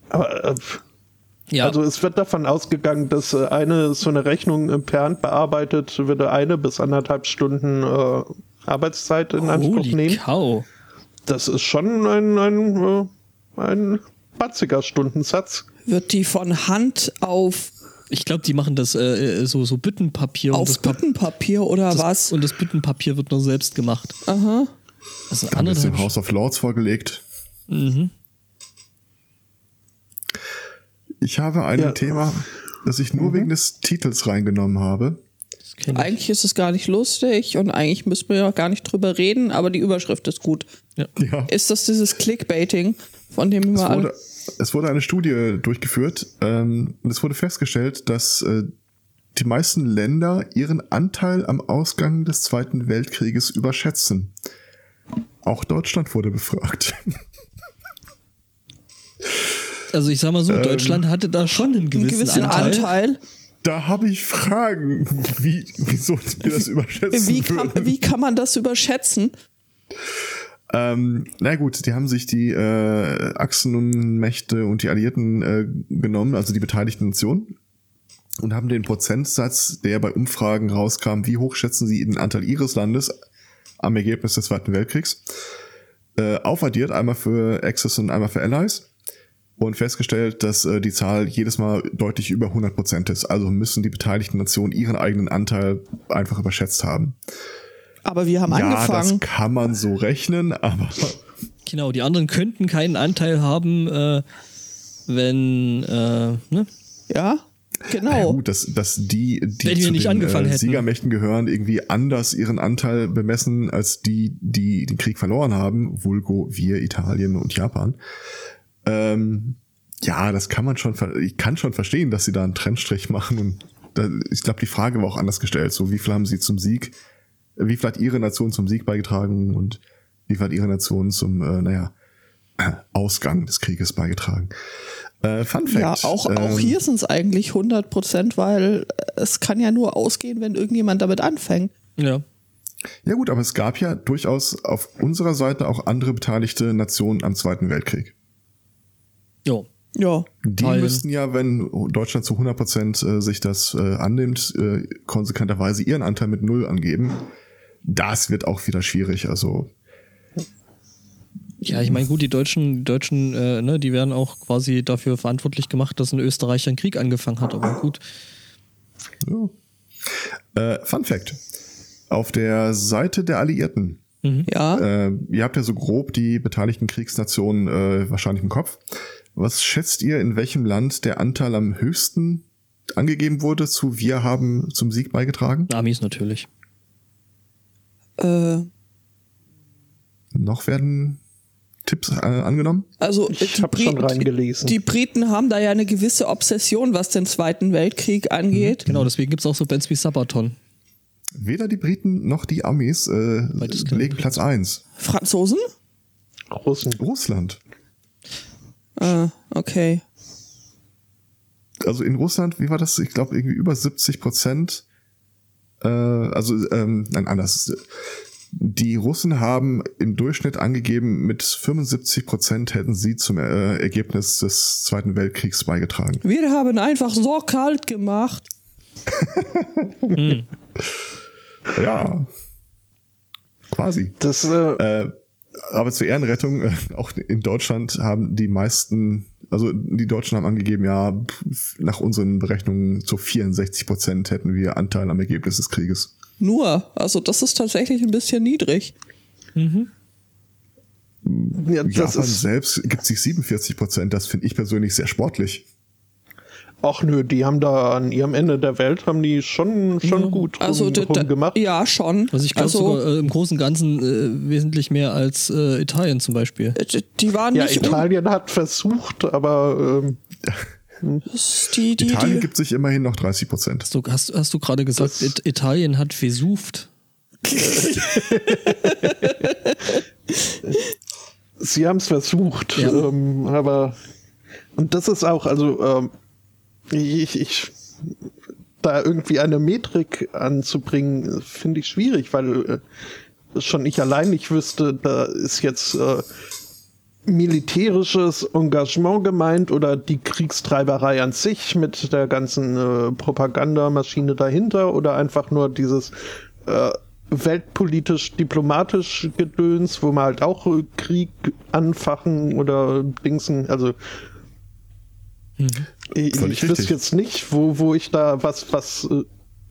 Aber äh, Ja, Also es wird davon ausgegangen, dass äh, eine so eine Rechnung äh, per Hand bearbeitet, würde eine bis anderthalb Stunden äh, Arbeitszeit in Anspruch holy nehmen. cow. Das ist schon ein, ein, äh, ein batziger Stundensatz. Wird die von Hand auf, Ich glaube, die machen das äh, äh, so, so Büttenpapier. und auf das, Pa- Büttenpapier oder das, was? Und das Büttenpapier wird nur selbst gemacht. Aha. Also Haben wir es dem anderthalb House of Lords vorgelegt. Mhm. Ich habe ein Ja. Thema, das ich nur wegen des Titels reingenommen habe. Das kenn ich. Eigentlich ist es gar nicht lustig und eigentlich müssen wir ja gar nicht drüber reden, aber die Überschrift ist gut. Ja. Ja. Ist das dieses Clickbaiting, von dem Es wir wurde, alle. es wurde eine Studie durchgeführt ähm, und es wurde festgestellt, dass äh, die meisten Länder ihren Anteil am Ausgang des Zweiten Weltkrieges überschätzen. Auch Deutschland wurde befragt. Also ich sag mal so, Ähm, Deutschland hatte da schon einen Einen gewissen, gewissen Anteil. Anteil. Da habe ich Fragen, wie, wieso wir das überschätzen Wie kann, würden. wie kann man das überschätzen? Ähm, na gut, die haben sich die äh, Achsenmächte und die Alliierten äh, genommen, also die beteiligten Nationen, und haben den Prozentsatz, der bei Umfragen rauskam, wie hoch schätzen sie den Anteil ihres Landes am Ergebnis des Zweiten Weltkriegs, äh, aufaddiert, einmal für Axis und einmal für Allies. Und festgestellt, dass äh, die Zahl jedes Mal deutlich über 100 Prozent ist. Also müssen die beteiligten Nationen ihren eigenen Anteil einfach überschätzt haben. Aber wir haben Ja, angefangen. das kann man so rechnen, aber Genau, die anderen könnten keinen Anteil haben, äh, wenn, äh, ne? Ja, Ja, genau. gut, dass, dass die, die Wenn wir zu nicht den angefangen äh, hätten. Siegermächten gehören, irgendwie anders ihren Anteil bemessen als die, die den Krieg verloren haben, vulgo wir, Italien und Japan. Ähm, ja, das kann man schon, ver- ich kann schon verstehen, dass sie da einen Trennstrich machen und da, ich glaube, die Frage war auch anders gestellt. So, wie viel haben sie zum Sieg, äh, wie viel hat ihre Nation zum Sieg beigetragen und wie viel hat ihre Nation zum, äh, naja, Ausgang des Krieges beigetragen? Äh, Fun Fact. Ja, auch, auch ähm, hier sind es eigentlich 100 Prozent, weil es kann ja nur ausgehen, wenn irgendjemand damit anfängt. Ja. Ja gut, aber es gab ja durchaus auf unserer Seite auch andere beteiligte Nationen am Zweiten Weltkrieg. Jo. Ja. Die Italien. müssten ja, wenn Deutschland zu 100 Prozent äh, sich das äh, annimmt, äh, konsequenterweise ihren Anteil mit Null angeben. Das wird auch wieder schwierig. Also Ja, ich meine, gut, die Deutschen, die Deutschen, äh, ne, die werden auch quasi dafür verantwortlich gemacht, dass ein Österreicher einen Krieg angefangen hat, aber gut. ja. Äh, Fun Fact: Auf der Seite der Alliierten Ja. Äh, ihr habt ja so grob die beteiligten Kriegsnationen äh, wahrscheinlich im Kopf. Was schätzt ihr, in welchem Land der Anteil am höchsten angegeben wurde zu wir haben zum Sieg beigetragen? Amis natürlich. Äh, Noch werden Tipps äh, angenommen? also Ich die hab schon Briten- reingelesen. Die Briten haben da ja eine gewisse Obsession, was den Zweiten Weltkrieg angeht. Genau, deswegen gibt es auch so Bands wie Sabaton. Weder die Briten noch die Amis äh, belegen Platz eins. Franzosen? Russen. Russland. Äh, okay. also in Russland, wie war das? Ich glaube, irgendwie über 70 Prozent. Äh, also, ähm, nein, anders. Die Russen haben im Durchschnitt angegeben, mit 75 Prozent hätten sie zum äh, Ergebnis des Zweiten Weltkriegs beigetragen. Wir haben einfach so kalt gemacht. Ja. Quasi. Das, äh, Äh, aber zur Ehrenrettung, äh, auch in Deutschland haben die meisten, also die Deutschen haben angegeben, ja, nach unseren Berechnungen zu 64 Prozent hätten wir Anteil am Ergebnis des Krieges. Nur, also das ist tatsächlich ein bisschen niedrig. ja, das Japan ist, selbst gibt sich 47 Prozent, das finde ich persönlich sehr sportlich. Ach nö, die haben da an ihrem Ende der Welt, haben die schon, schon gut rum, Also da- da- rumgemacht. ja schon. Also ich glaube also, sogar äh, im Großen und Ganzen äh, wesentlich mehr als äh, Italien zum Beispiel. äh, die waren Ja, nicht Italien hat versucht, aber ähm, die, die, Italien die, gibt sich immerhin noch 30 Prozent. Hast du, hast, hast du gerade gesagt, Das- It Italien hat Vesuft? sie haben es versucht, Ja. ähm, aber und das ist auch, also ähm, ich, ich da irgendwie eine Metrik anzubringen, finde ich schwierig, weil äh, schon ich allein nicht wüsste, da ist jetzt äh, militärisches Engagement gemeint oder die Kriegstreiberei an sich mit der ganzen äh, Propagandamaschine dahinter oder einfach nur dieses äh, weltpolitisch-diplomatisch Gedöns, wo man halt auch äh, Krieg anfachen oder Dingsen, also ich, Völlig ich wüsste jetzt nicht, wo, wo ich da was, was äh,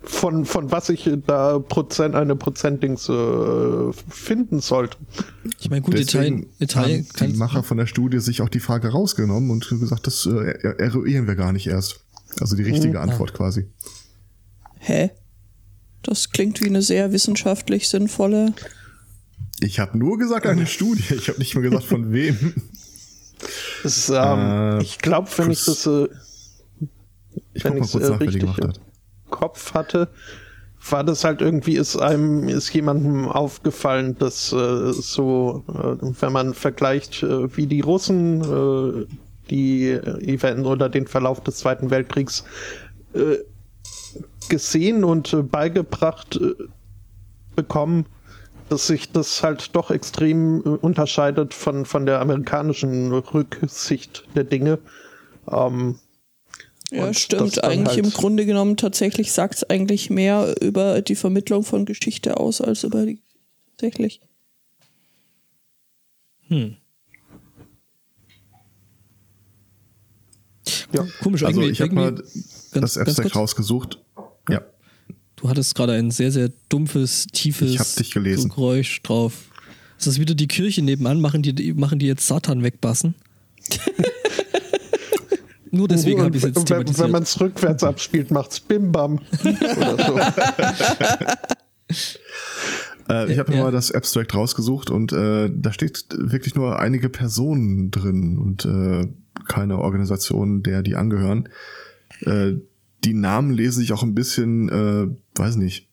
von, von was ich da Prozent, eine Prozentdings äh, finden sollte. Ich meine, gut, Deswegen Italien, Italien haben die Macher von der Studie sich auch die Frage rausgenommen und gesagt, das äh, er- eruieren wir gar nicht erst. Also die richtige Antwort quasi. hä? Das klingt wie eine sehr wissenschaftlich sinnvolle. Ich habe nur gesagt eine Studie. Ich habe nicht mal gesagt von wem. Ist, ähm, Äh, ich glaube, wenn ich Chris- das äh, Ich wenn ich's, äh, richtig im hat. Kopf hatte, war das halt irgendwie, ist einem, ist jemandem aufgefallen, dass äh, so, äh, wenn man vergleicht, äh, wie die Russen äh, die äh, Event oder den Verlauf des Zweiten Weltkriegs äh, gesehen und äh, beigebracht äh, bekommen, dass sich das halt doch extrem äh, unterscheidet von, von der amerikanischen Rücksicht der Dinge. Ähm, Ja, stimmt. Eigentlich halt- im Grunde genommen tatsächlich sagt es eigentlich mehr über die Vermittlung von Geschichte aus als über die tatsächlich. ja. komisch, Also irgendwie, ich habe mal das Abstract rausgesucht. Ja. Du hattest gerade ein sehr, sehr dumpfes, tiefes Ich hab dich gelesen. Geräusch drauf. Ist das wieder die Kirche nebenan? Machen die, machen die jetzt Satan wegbassen? Nur deswegen habe ich es jetzt Und wenn, wenn thematisiert. man es rückwärts abspielt, macht's Bim Bam. Oder so. Äh, ich habe mir Ja. mal das Abstract rausgesucht und äh, da steht wirklich nur einige Personen drin und äh, keine Organisation, der die angehören. Äh, die Namen lesen sich auch ein bisschen, äh, weiß nicht.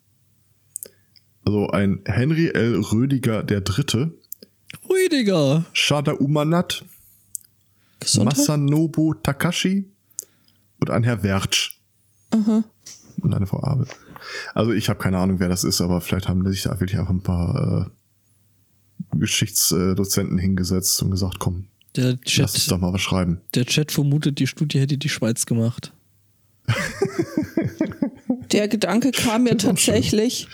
Also ein Henry L. Rödiger der Dritte, Rüdiger! Shada Umanat, Gesundheit? Masanobu Takashi und ein Herr Wertsch. Und eine Frau Abel. Also ich habe keine Ahnung, wer das ist, aber vielleicht haben sich da wirklich auch ein paar äh, Geschichtsdozenten hingesetzt und gesagt, komm, Der lass uns Chat, doch mal was schreiben. der Chat vermutet, die Studie hätte die Schweiz gemacht. Der Gedanke kam mir tatsächlich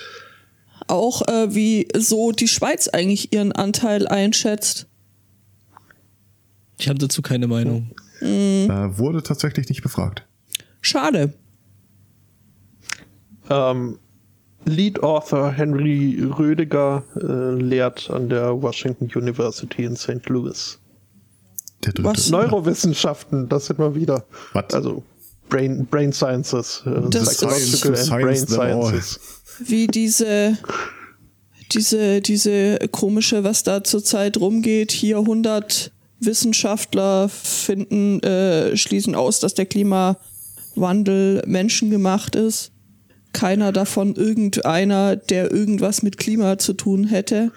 auch, äh, wie so die Schweiz eigentlich ihren Anteil einschätzt. Ich habe dazu keine Meinung. Äh, wurde tatsächlich nicht befragt. Schade. ähm, Lead Author Henry Rödiger äh, lehrt an der Washington University in St. Louis. Der dritte. Was? Neurowissenschaften, das sind wir wieder. Was? Also Brain, Brain Sciences, äh, Das Psychological ist- and Brain. Sciences. Wie diese, diese, diese komische, was da zurzeit rumgeht, hier 100 Wissenschaftler finden, äh, schließen aus, dass der Klimawandel menschengemacht ist. Keiner davon irgendeiner, der irgendwas mit Klima zu tun hätte.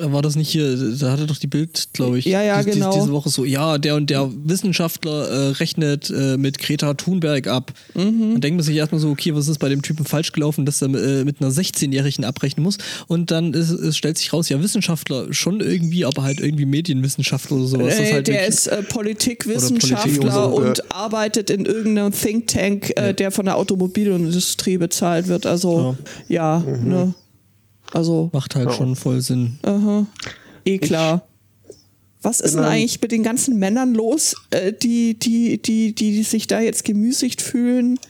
War das nicht hier, da hatte doch die Bild, glaube ich, Ja, ja, die, die, genau. diese Woche so, ja, der und der Wissenschaftler äh, rechnet äh, mit Greta Thunberg ab. Mhm. Dann denkt man sich erstmal so, okay, was ist bei dem Typen falsch gelaufen, dass er äh, mit einer 16-Jährigen abrechnen muss. Und dann ist, es stellt sich raus, ja, Wissenschaftler schon irgendwie, aber halt irgendwie Medienwissenschaftler oder sowas. Äh, halt der ist äh, Politikwissenschaftler Politik oder so, und ja. arbeitet in irgendeinem Think Tank, äh, der von der Automobilindustrie bezahlt wird. Also ja, ne? Also macht halt schon voll Sinn. eh klar. Was ist denn eigentlich mit den ganzen Männern los, äh, die, die, die, die sich da jetzt gemüßigt fühlen,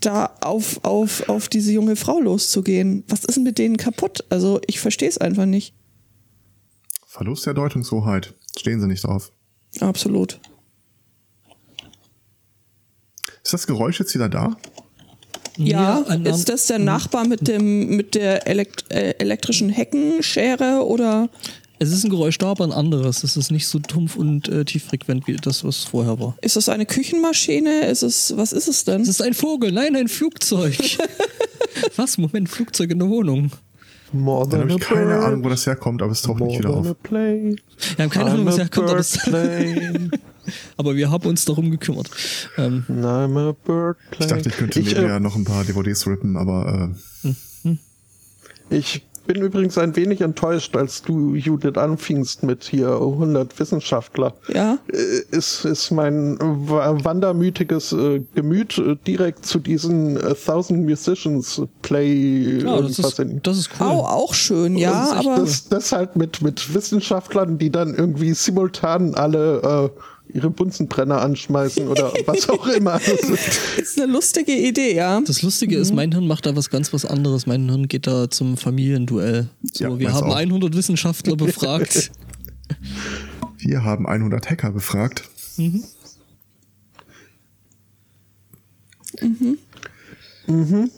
da auf, auf, auf diese junge Frau loszugehen? Was ist denn mit denen kaputt? Also ich verstehe es einfach nicht. Verlust der Deutungshoheit. Stehen sie nicht drauf. Absolut. Ist das Geräusch jetzt wieder da? Ja, ist das der Nachbar mit dem mit der elekt äh, elektrischen Heckenschere oder Es ist ein Geräusch da, aber ein anderes. Es ist nicht so dumpf und äh, tieffrequent wie das, was vorher war. ist das eine Küchenmaschine? Ist es was ist es denn? Es ist ein Vogel, nein, ein Flugzeug. was? Moment, Flugzeug in der Wohnung. More Dann habe ich keine bird, Ahnung, wo das herkommt, aber es taucht nicht wieder auf. Wir haben keine Ahnung, was a herkommt, aber, es. aber wir haben uns darum gekümmert. Ähm, I'm a bird Ich dachte, ich könnte ich, mir äh, ja noch ein paar DVDs rippen, aber äh, Ich bin übrigens ein wenig enttäuscht, als du, Judith, anfingst mit hier 100 Wissenschaftler. Ja. Äh, Ist, ist mein wa- wandermütiges äh, Gemüt äh, direkt zu diesen äh, Thousand Musicians Play ja, das ist, das ist cool. Au, auch schön, ja, ist aber das, das halt mit, mit Wissenschaftlern, die dann irgendwie simultan alle äh, ihre Bunsenbrenner anschmeißen oder was auch immer. Das ist- ist eine lustige Idee, ja. Das Lustige ist, mein Hirn macht da was ganz was anderes. Mein Hirn geht da zum Familienduell. So, Ja, wir haben auch. 100 Wissenschaftler befragt. wir haben 100 Hacker befragt.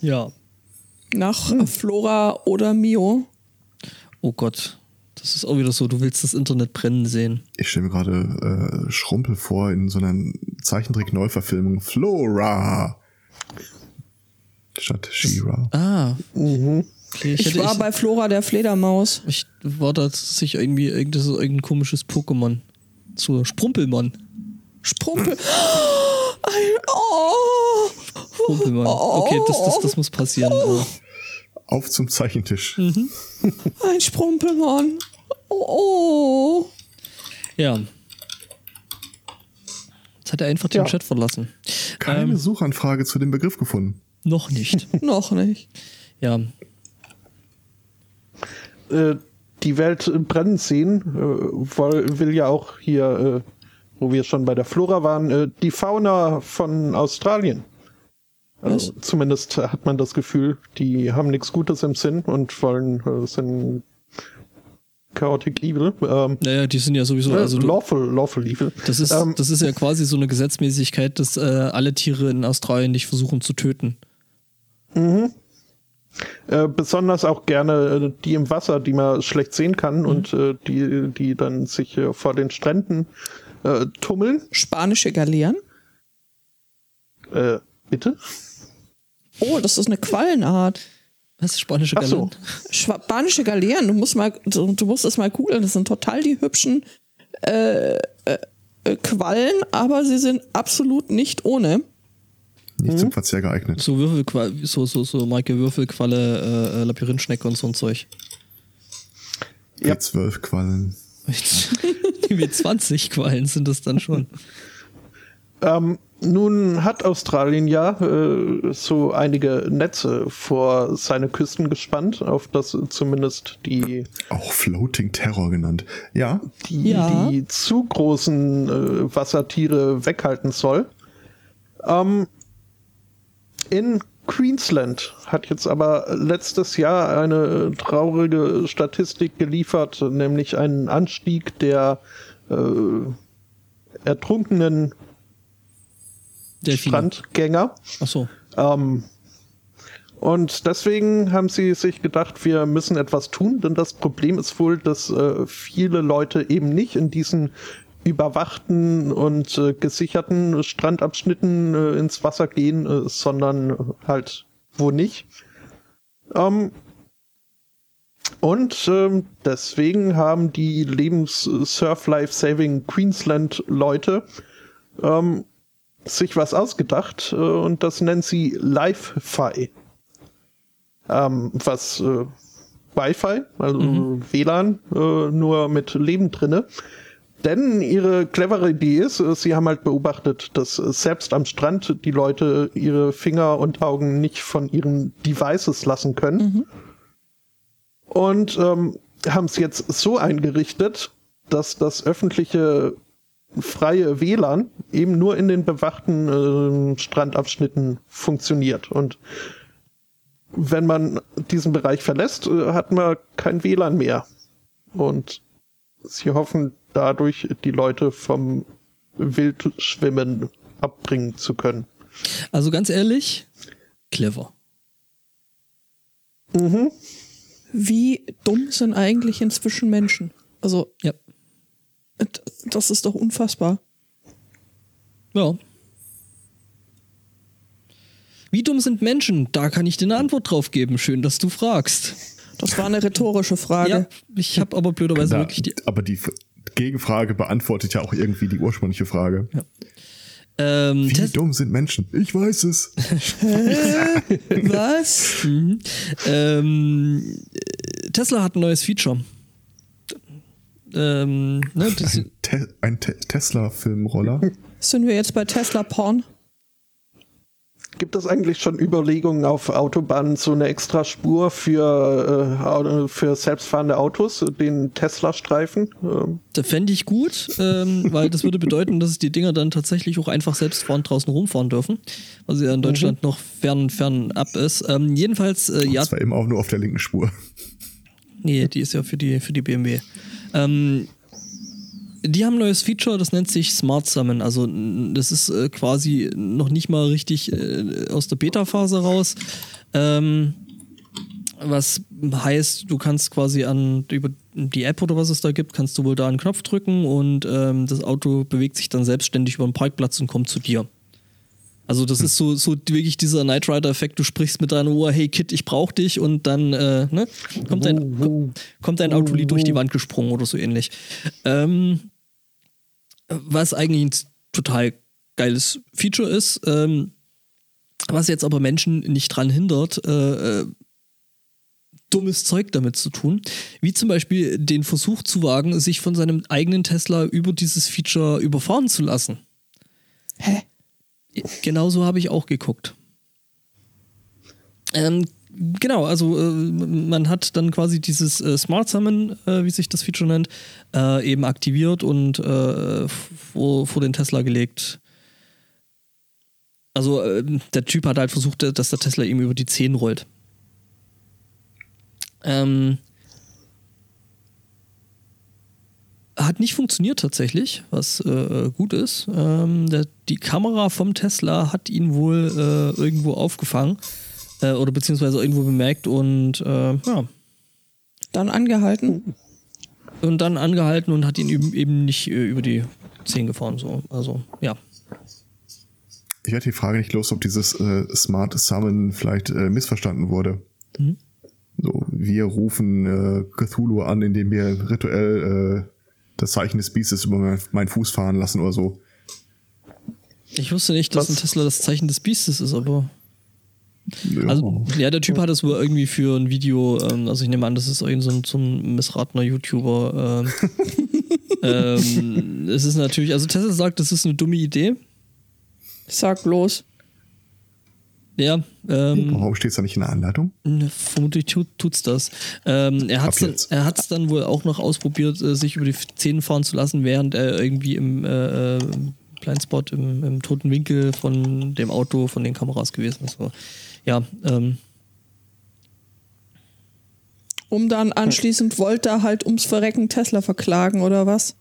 ja. Nach Flora oder Mio. Oh Gott. Das ist auch wieder so, du willst das Internet brennen sehen. Ich stelle mir gerade äh, Schrumpel vor in so einer Zeichentrick-Neuverfilmung. Flora! Statt She-Ra. Ah. Okay, Ich, hätte- war bei Flora der Fledermaus. Ich war da sich irgendwie irgendein, so irgendein komisches Pokémon. So Sprumpelmann. Sprumpel. Ein, oh, Sprumpelmann. Okay, das, das, das muss passieren. Ja. Auf zum Zeichentisch. ein Sprumpelmann. Oh, oh. ja. Jetzt hat er einfach den Ja. Chat verlassen. Keine Ähm, Suchanfrage zu dem Begriff gefunden. noch nicht. Noch nicht. Ja. äh, die Welt brennen sehen, äh, will ja auch hier, äh, wo wir schon bei der Flora waren, äh, die Fauna von Australien. Also, zumindest hat man das Gefühl, die haben nichts Gutes im Sinn und wollen, äh, sind chaotic evil. Ähm, Naja, die sind ja sowieso. Also du, lawful, lawful evil. das, ist, ähm, das ist ja quasi so eine Gesetzmäßigkeit, dass äh, alle Tiere in Australien nicht versuchen zu töten. Äh, besonders auch gerne äh, die im Wasser, die man schlecht sehen kann und äh, die, die dann sich äh, vor den Stränden äh, tummeln. Spanische Galeeren. Äh, bitte? Oh, das ist eine Quallenart. Was? Spanische Ach so. Galeeren? Spanische Galeeren. Du musst mal, du, du musst das mal googeln. Das sind total die hübschen äh, äh, äh, Quallen, aber sie sind absolut nicht ohne. Nicht Mhm. zum Verzehr geeignet. So Würfelqualle, so, so, so Maike Würfelqualle, äh, äh, Labyrinthschnecke und so ein Zeug. Ja. B12 Quallen. Wie 20 Quallen sind das dann schon. Ähm, nun hat Australien ja äh, so einige Netze vor seine Küsten gespannt, auf das zumindest die, Auch Floating Terror genannt. Ja, die, Ja. die zu großen äh, Wassertiere weghalten soll. Ähm, in Queensland hat jetzt aber letztes Jahr eine traurige Statistik geliefert, nämlich einen Anstieg der äh, ertrunkenen Delfine. Strandgänger. Ach so. Ähm, und deswegen haben sie sich gedacht, wir müssen etwas tun, denn das Problem ist wohl, dass äh, viele Leute eben nicht in diesen überwachten und äh, gesicherten Strandabschnitten äh, ins Wasser gehen, äh, sondern halt wo nicht. Ähm, Und ähm, deswegen haben die Lebens-Surf-Life-Saving Queensland-Leute ähm, sich was ausgedacht äh, und das nennen sie Live-Fi. Ähm, was äh, Wi-Fi, also Mhm. WLAN, äh, nur mit Leben drinne. Denn ihre clevere Idee ist, äh, sie haben halt beobachtet, dass äh, selbst am Strand die Leute ihre Finger und Augen nicht von ihren Devices lassen können. Und ähm, haben es jetzt so eingerichtet, dass das öffentliche freie WLAN eben nur in den bewachten äh, Strandabschnitten funktioniert. Und wenn man diesen Bereich verlässt, äh, hat man kein WLAN mehr. Und sie hoffen dadurch, die Leute vom Wildschwimmen abbringen zu können. Also ganz ehrlich, clever. Wie dumm sind eigentlich inzwischen Menschen? Also, Ja. Das ist doch unfassbar. Ja. Wie dumm sind Menschen? Da kann ich dir eine Antwort drauf geben. Schön, dass du fragst. Das war eine rhetorische Frage. Ja, ich habe aber blöderweise Da, wirklich die. aber die Gegenfrage beantwortet ja auch irgendwie die ursprüngliche Frage. Ähm, Wie Tes dumm sind Menschen? Ich weiß es. Was? ähm, äh, Tesla hat ein neues Feature. Ähm, ne, das, Ein, Te ein Te Tesla-Filmroller. Sind wir jetzt bei Tesla Porn? Gibt es eigentlich schon Überlegungen auf Autobahnen so eine extra Spur für, äh, für selbstfahrende Autos, den Tesla-Streifen? Ähm, das fände ich gut, ähm, weil das würde bedeuten, dass die Dinger dann tatsächlich auch einfach selbstfahrend draußen rumfahren dürfen, was ja in Deutschland noch fern, fern ab ist. Ähm, jedenfalls, äh, ja, Zwar immer auch nur auf der linken Spur. Nee, die ist ja für die, für die BMW. Ähm, die haben ein neues Feature, das nennt sich Smart Summon. Also das ist äh, quasi noch nicht mal richtig äh, aus der Beta-Phase raus. Ähm, was heißt, du kannst quasi an über die App oder was es da gibt, kannst du wohl da einen Knopf drücken und ähm, das Auto bewegt sich dann selbstständig über den Parkplatz und kommt zu dir. Also das ist so, so wirklich dieser Knight Rider-Effekt, du sprichst mit deinem Ohr, hey Kid, ich brauch dich und dann äh, ne, kommt, dein, ko- kommt dein Autolied durch die Wand gesprungen oder so ähnlich. Ähm, was eigentlich ein total geiles Feature ist, ähm, was jetzt aber Menschen nicht dran hindert, äh, äh, dummes Zeug damit zu tun. Wie zum Beispiel den Versuch zu wagen, sich von seinem eigenen Tesla über dieses Feature überfahren zu lassen. Hä? Genauso habe ich auch geguckt. Ähm, genau, also äh, man hat dann quasi dieses äh, Smart Summon, äh, wie sich das Feature nennt, äh, eben aktiviert und äh, vor, vor den Tesla gelegt. Also äh, der Typ hat halt versucht, dass der Tesla ihm über die Zehen rollt. Ähm, hat nicht funktioniert tatsächlich, was äh, gut ist. Ähm, der, die Kamera vom Tesla hat ihn wohl äh, irgendwo aufgefangen äh, oder beziehungsweise irgendwo bemerkt und äh, ja, Dann angehalten? und dann angehalten und hat ihn eben, eben nicht äh, über die Zehen gefahren. So. Also ja. Ich werde die Frage nicht los, ob dieses äh, Smart Summon vielleicht äh, missverstanden wurde. Mhm. So, wir rufen äh, Cthulhu an, indem wir rituell äh, das Zeichen des Biestes über mein, meinen Fuß fahren lassen oder so. Ich wusste nicht, dass Was? ein Tesla das Zeichen des Biestes ist, aber. Ja. Also, ja, der Typ hat das wohl irgendwie für ein Video, ähm, also ich nehme an, das ist irgend so ein, so ein missratener YouTuber. Ähm, ähm, es ist natürlich, also Tesla sagt, das ist eine dumme Idee. Sag bloß. Ja, ähm, Warum steht es da nicht in der Anleitung? Ne, Vermutlich tut, tut's das. Ähm, er hat's Ab dann, wohl auch noch ausprobiert, äh, sich über die Zähne fahren zu lassen, während er irgendwie im äh, äh, Blindspot, im, im toten Winkel von dem Auto, von den Kameras gewesen ist. So. Ja, ähm, Um dann anschließend wollte er halt ums Verrecken Tesla verklagen oder was?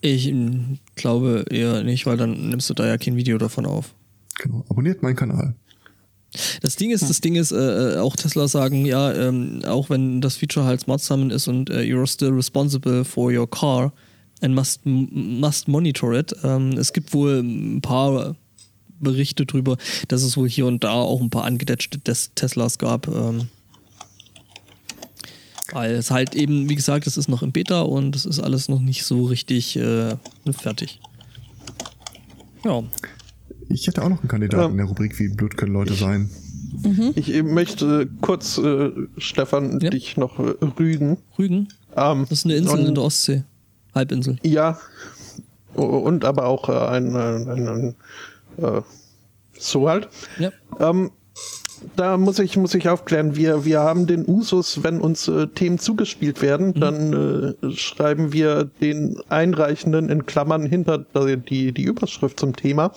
ich ähm, glaube eher nicht, weil dann nimmst du da ja kein Video davon auf. Genau. Abonniert meinen Kanal. Das Ding ist, das Ding ist, äh, äh, auch Tesla sagen, ja, ähm, auch wenn das Feature halt Smart Summon ist und äh, you're still responsible for your car and must, must monitor it. Ähm, es gibt wohl ein paar Berichte drüber, dass es wohl hier und da auch ein paar angedetschte Des Teslas gab. Ähm, Weil es halt eben, wie gesagt, es ist noch im Beta und es ist alles noch nicht so richtig äh, fertig. Ja. Ich hätte auch noch einen Kandidaten Ja. in der Rubrik, wie blöd können Leute sein. Ich äh, möchte kurz, äh, Stefan, Ja. dich noch äh, rügen. Rügen, Ähm, das ist eine Insel und- in der Ostsee. Halbinsel. Ja, und aber auch äh, ein, ein, ein, ein äh, so halt. Ja. Ähm, da muss ich, muss ich aufklären, wir, wir haben den Usus, wenn uns äh, Themen zugespielt werden, dann äh, schreiben wir den Einreichenden in Klammern hinter die, die Überschrift zum Thema.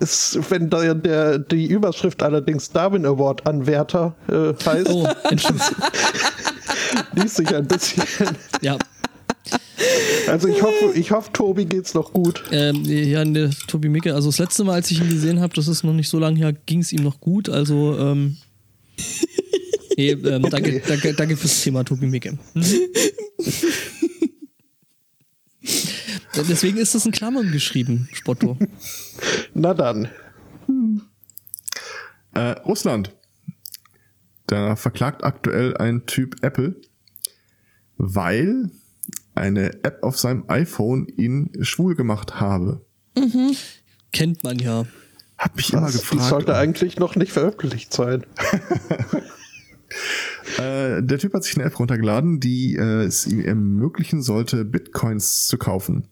Ist, wenn der, der, die Überschrift allerdings Darwin Award Anwärter äh, heißt, Oh, Entschuldigung. liest sich ein bisschen. ja. Also ich hoffe, ich hoffe, Tobi geht's noch gut. Ähm, ja, ne, Tobi Micke, also das letzte Mal, als ich ihn gesehen habe, das ist noch nicht so lange her, ging es ihm noch gut. Also, ähm, nee, ähm, danke, danke, danke fürs Thema, Tobi Micke. Mhm. Deswegen ist das in Klammern geschrieben, Spotto. Na dann. Äh, Russland. Da verklagt aktuell ein Typ Apple, weil eine App auf seinem iPhone ihn schwul gemacht habe. Kennt man ja. Hab mich immer Was? Die gefragt. sollte eigentlich noch nicht veröffentlicht sein. Äh, der Typ hat sich eine App runtergeladen, die äh, es ihm ermöglichen sollte, Bitcoins zu kaufen.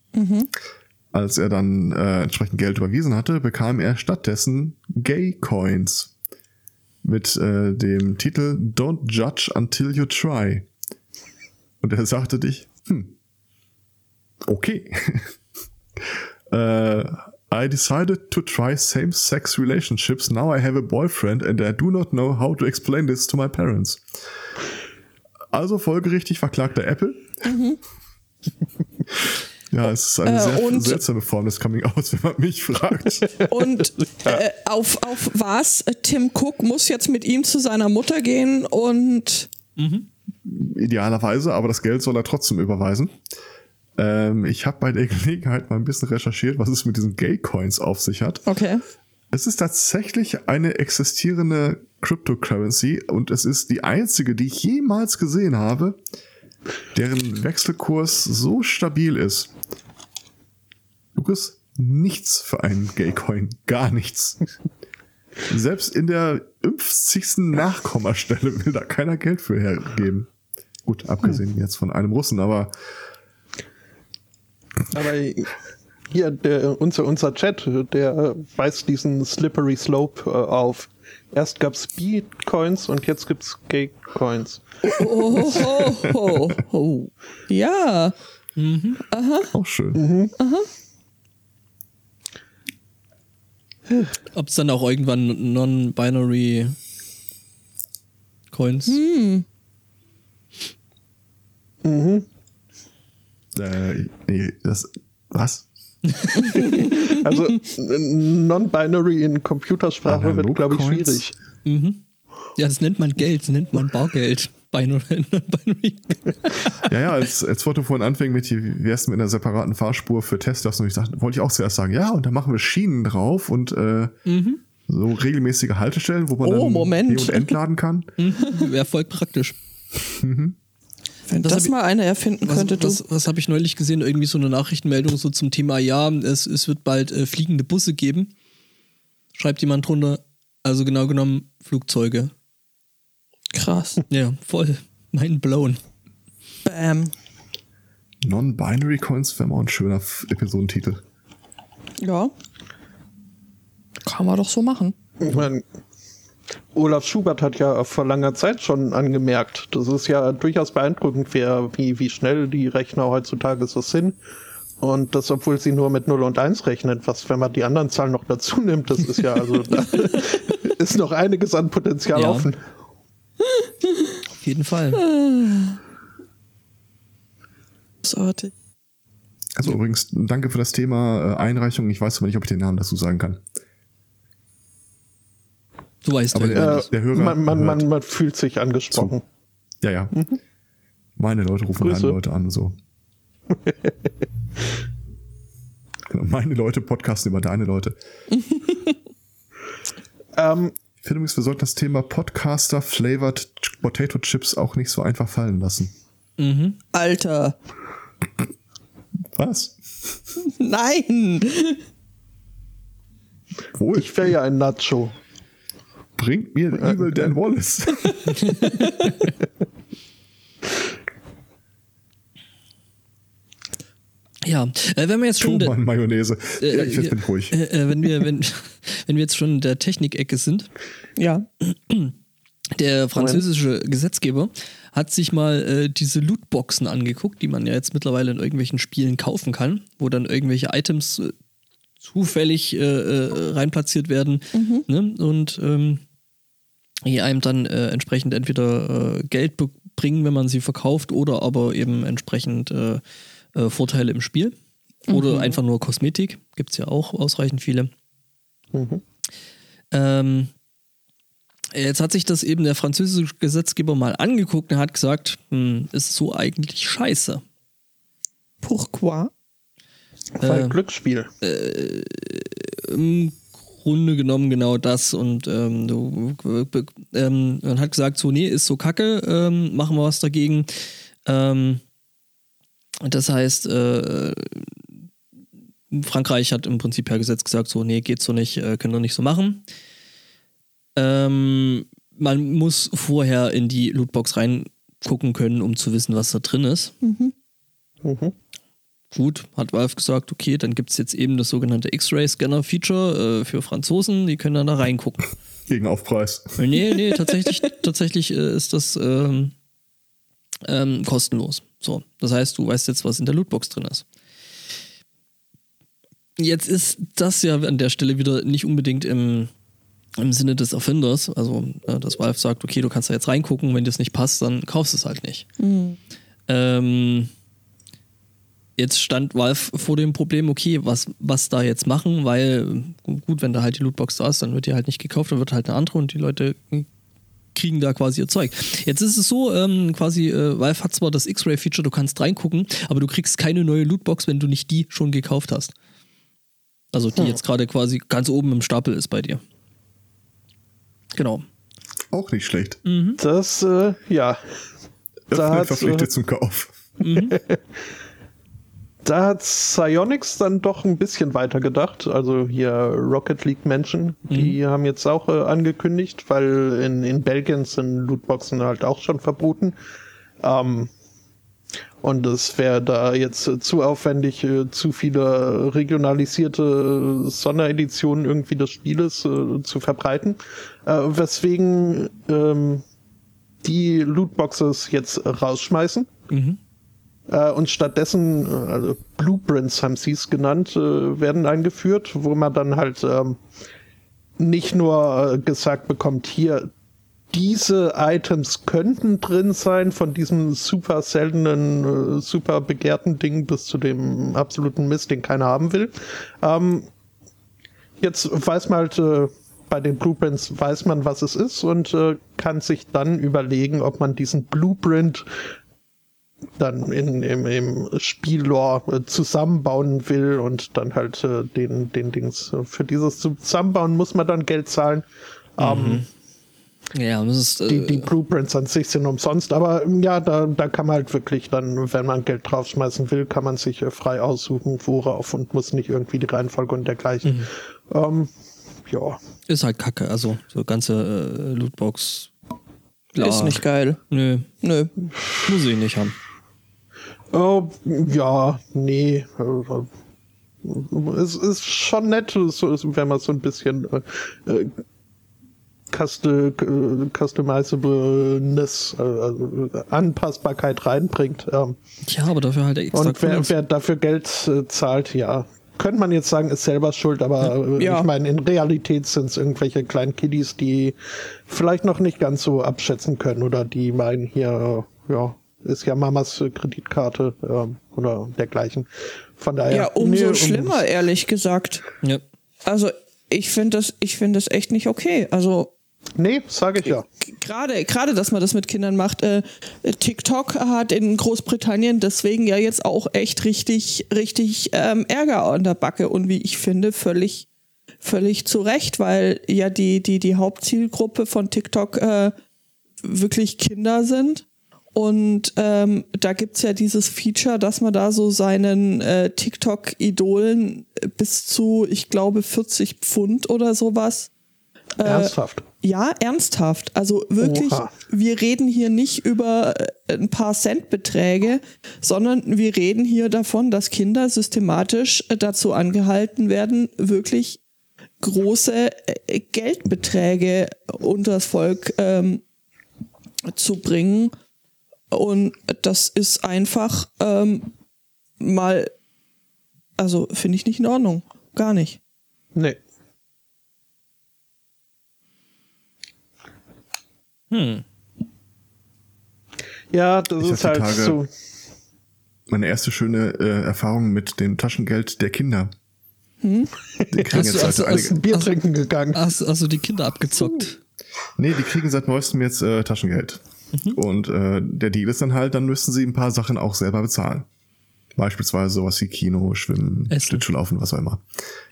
Als er dann äh, entsprechend Geld überwiesen hatte, bekam er stattdessen Gay Coins mit äh, dem Titel Don't Judge Until You Try. Und er sagte dich, hm, okay. äh, I decided to try same-sex relationships. Now I have a boyfriend and I do not know how to explain this to my parents. Also folgerichtig verklagter Apple. ja, es ist eine Äh, sehr und- seltsame Form des Coming Outs, wenn man mich fragt. Und äh, auf, auf was? Tim Cook muss jetzt mit ihm zu seiner Mutter gehen und Idealerweise, aber das Geld soll er trotzdem überweisen. Ähm, ich habe bei der Gelegenheit mal ein bisschen recherchiert, was es mit diesen Gay-Coins auf sich hat. okay. Es ist tatsächlich eine existierende Cryptocurrency und es ist die einzige, die ich jemals gesehen habe, deren Wechselkurs so stabil ist. Lukas, nichts für einen Gay-Coin. Gar nichts. Selbst in der 50. Nachkommastelle will da keiner Geld für hergeben. Gut, abgesehen jetzt von einem Russen, aber Aber hier, der, unser, unser Chat, der weist diesen Slippery Slope äh, auf. Erst gab's Bitcoins und jetzt gibt's Gay-Coins. Oh, ho, ho, ho. Ja. auch schön. Ob es dann auch irgendwann non-binary Coins Äh, nee, das, was? Also Non-Binary in Computersprache wird, glaube ich, Analog-Coins? schwierig. Ja, das nennt man Geld, das nennt man Bargeld. Binary. Ja, ja, als, als Foto vorhin anfing mit, die- wie wär's mit einer separaten Fahrspur für Teslas und ich dachte, wollte ich auch zuerst sagen, ja, und da machen wir Schienen drauf und äh, so regelmäßige Haltestellen, wo man Oh, dann Moment. Und entladen kann. Wäre voll praktisch. Wenn Das das, mal einer erfinden Was, könnte, du. was, was habe ich neulich gesehen? Irgendwie so eine Nachrichtenmeldung so zum Thema, ja, es, es wird bald äh, fliegende Busse geben. Schreibt jemand drunter, also genau genommen Flugzeuge. Krass. Ja, voll. Mind blown. Bam. Non-Binary Coins wäre mal ein schöner Episodentitel. Ja. Kann man doch so machen. Ich mein, Olaf Schubert hat ja vor langer Zeit schon angemerkt, das ist ja durchaus beeindruckend, wer, wie, wie schnell die Rechner heutzutage so sind. Und das, obwohl sie nur mit 0 und 1 rechnen, was, wenn man die anderen Zahlen noch dazu nimmt, das ist ja, also, da ist noch einiges an Potenzial Ja. offen. Auf jeden Fall. Großartig. Also übrigens, danke für das Thema äh, Einreichung. Ich weiß aber nicht, ob ich den Namen dazu sagen kann. Du weißt Aber ja. der- Äh, der Hörer man, man, hört man, man fühlt sich angesprochen. Ja, ja. Meine Leute rufen Grüße. meine Leute an, so. Genau, meine Leute podcasten über deine Leute. Ähm, Ich finde übrigens, wir sollten das Thema Podcaster Flavored Potato Chips auch nicht so einfach fallen lassen. Alter. Was? Nein. Wohl, Ich wäre ja ein Nacho. Bringt mir Evil Dan Wallace. Ja, äh, wenn wir jetzt schon. Schumann Mayonnaise. äh, ja, ich jetzt äh, bin ich ruhig. Äh, äh, wenn, wir, wenn, wenn wir jetzt schon in der Technikecke sind, Ja. der französische Gesetzgeber hat sich mal äh, diese Lootboxen angeguckt, die man ja jetzt mittlerweile in irgendwelchen Spielen kaufen kann, wo dann irgendwelche Items äh, zufällig äh, äh, reinplatziert werden ne? und ähm, die einem dann äh, entsprechend entweder äh, Geld bringen, wenn man sie verkauft, oder aber eben entsprechend äh, äh, Vorteile im Spiel. Oder einfach nur Kosmetik, gibt es ja auch ausreichend viele. Ähm, jetzt hat sich das eben der französische Gesetzgeber mal angeguckt und hat gesagt, hm, ist so eigentlich scheiße. Pourquoi? Weil Äh, Glücksspiel. Grunde genommen genau das und ähm, du, ähm, man hat gesagt, so, nee, ist so kacke, ähm, machen wir was dagegen. Ähm, das heißt, äh, Frankreich hat im Prinzip per Gesetz gesagt, so, nee, geht so nicht, äh, können wir nicht so machen. Ähm, man muss vorher in die Lootbox reingucken können, um zu wissen, was da drin ist. Mhm. Gut, hat Valve gesagt, okay, dann gibt es jetzt eben das sogenannte X-Ray-Scanner-Feature äh, für Franzosen, die können dann da reingucken. Gegen Aufpreis. Äh, Nee, nee, tatsächlich, tatsächlich äh, ist das ähm, ähm, kostenlos. So, das heißt, du weißt jetzt, was in der Lootbox drin ist. Jetzt ist das ja an der Stelle wieder nicht unbedingt im, im Sinne des Erfinders. Also, äh, dass Valve sagt, okay, du kannst da jetzt reingucken, wenn dir das nicht passt, dann kaufst du es halt nicht. Ähm, jetzt stand Valve vor dem Problem, okay, was, was da jetzt machen, weil gut, wenn da halt die Lootbox da ist, dann wird die halt nicht gekauft, dann wird halt eine andere und die Leute kriegen da quasi ihr Zeug. Jetzt ist es so, ähm, quasi, äh, Valve hat zwar das X-Ray-Feature, du kannst reingucken, aber du kriegst keine neue Lootbox, wenn du nicht die schon gekauft hast. Also die jetzt gerade quasi ganz oben im Stapel ist bei dir. Genau. Auch nicht schlecht. Das, äh, ja. Da Öffnet hat's, verpflichtet äh, zum Kauf. Da hat Psyonix dann doch ein bisschen weiter gedacht. Also hier Rocket League Menschen, die haben jetzt auch äh, angekündigt, weil in, in Belgien sind Lootboxen halt auch schon verboten. Ähm, und es wäre da jetzt äh, zu aufwendig, äh, zu viele regionalisierte Sondereditionen irgendwie des Spieles äh, zu verbreiten. Äh, weswegen ähm, die Lootboxes jetzt rausschmeißen. Äh, und stattdessen, äh, also Blueprints haben sie es genannt, äh, werden eingeführt, wo man dann halt ähm, nicht nur gesagt bekommt, hier, diese Items könnten drin sein, von diesem super seltenen, super begehrten Ding bis zu dem absoluten Mist, den keiner haben will. Ähm, jetzt weiß man halt, bei den Blueprints weiß man, was es ist und kann sich dann überlegen, ob man diesen Blueprint dann in, im, im Spiellore äh, zusammenbauen will und dann halt äh, den, den Dings. äh, Für dieses Zusammenbauen muss man dann Geld zahlen. Ähm, Ja, das ist. Äh, die, die Blueprints an sich sind umsonst, aber ähm, ja, da, da kann man halt wirklich dann, wenn man Geld draufschmeißen will, kann man sich äh, frei aussuchen, worauf und muss nicht irgendwie die Reihenfolge und dergleichen. Ähm, ja. Ist halt kacke. Also, so ganze äh, Lootbox. Ist nicht geil. Nö, Nö. muss ich nicht haben. Oh, ja, nee. äh, Es ist schon nett, wenn man so ein bisschen äh, äh, Custo- Customizableness, also Anpassbarkeit reinbringt. Ähm, Ja, aber dafür halt extra und wer, wer dafür Geld äh, zahlt, ja. Könnte man jetzt sagen, ist selber schuld, aber Ja. ich meine, in Realität sind es irgendwelche kleinen Kiddies, die vielleicht noch nicht ganz so abschätzen können oder die meinen hier, ja, ist ja Mamas äh, Kreditkarte ähm, oder dergleichen. Von daher. Ja, umso nee, um- schlimmer, ehrlich gesagt. Ja. Also, ich finde das, ich finde das echt nicht okay. Also, Nee, sage ich ja. gerade, gerade, dass man das mit Kindern macht. Äh, TikTok hat in Großbritannien deswegen ja jetzt auch echt richtig, richtig ähm, Ärger an der Backe und wie ich finde, völlig, völlig zu Recht, weil ja die, die, die Hauptzielgruppe von TikTok äh, wirklich Kinder sind. Und ähm, da gibt's ja dieses Feature, dass man da so seinen äh, TikTok-Idolen bis zu, ich glaube, 40 Pfund oder sowas. Äh, Ernsthaft. Ja, ernsthaft. Also wirklich, Oha. wir reden hier nicht über äh, ein paar Centbeträge, sondern wir reden hier davon, dass Kinder systematisch äh, dazu angehalten werden, wirklich große äh, Geldbeträge unters Volk ähm, zu bringen. Und das ist einfach ähm, mal, also finde ich nicht in Ordnung. Gar nicht. Nee. Hm. Ja, das Ich ist halt Tage- so. Meine erste schöne äh, Erfahrung mit dem Taschengeld der Kinder. Die kriegen Hast jetzt du- hast seit du- einige, hast Ein Bier Also- trinken gegangen. Hast, hast du die Kinder abgezockt? Nee, die kriegen seit neuestem jetzt äh, Taschengeld. Und äh, der Deal ist dann halt, dann müssen sie ein paar Sachen auch selber bezahlen. Beispielsweise sowas wie Kino, Schwimmen, Essen. Schlittschuhlaufen, was auch immer.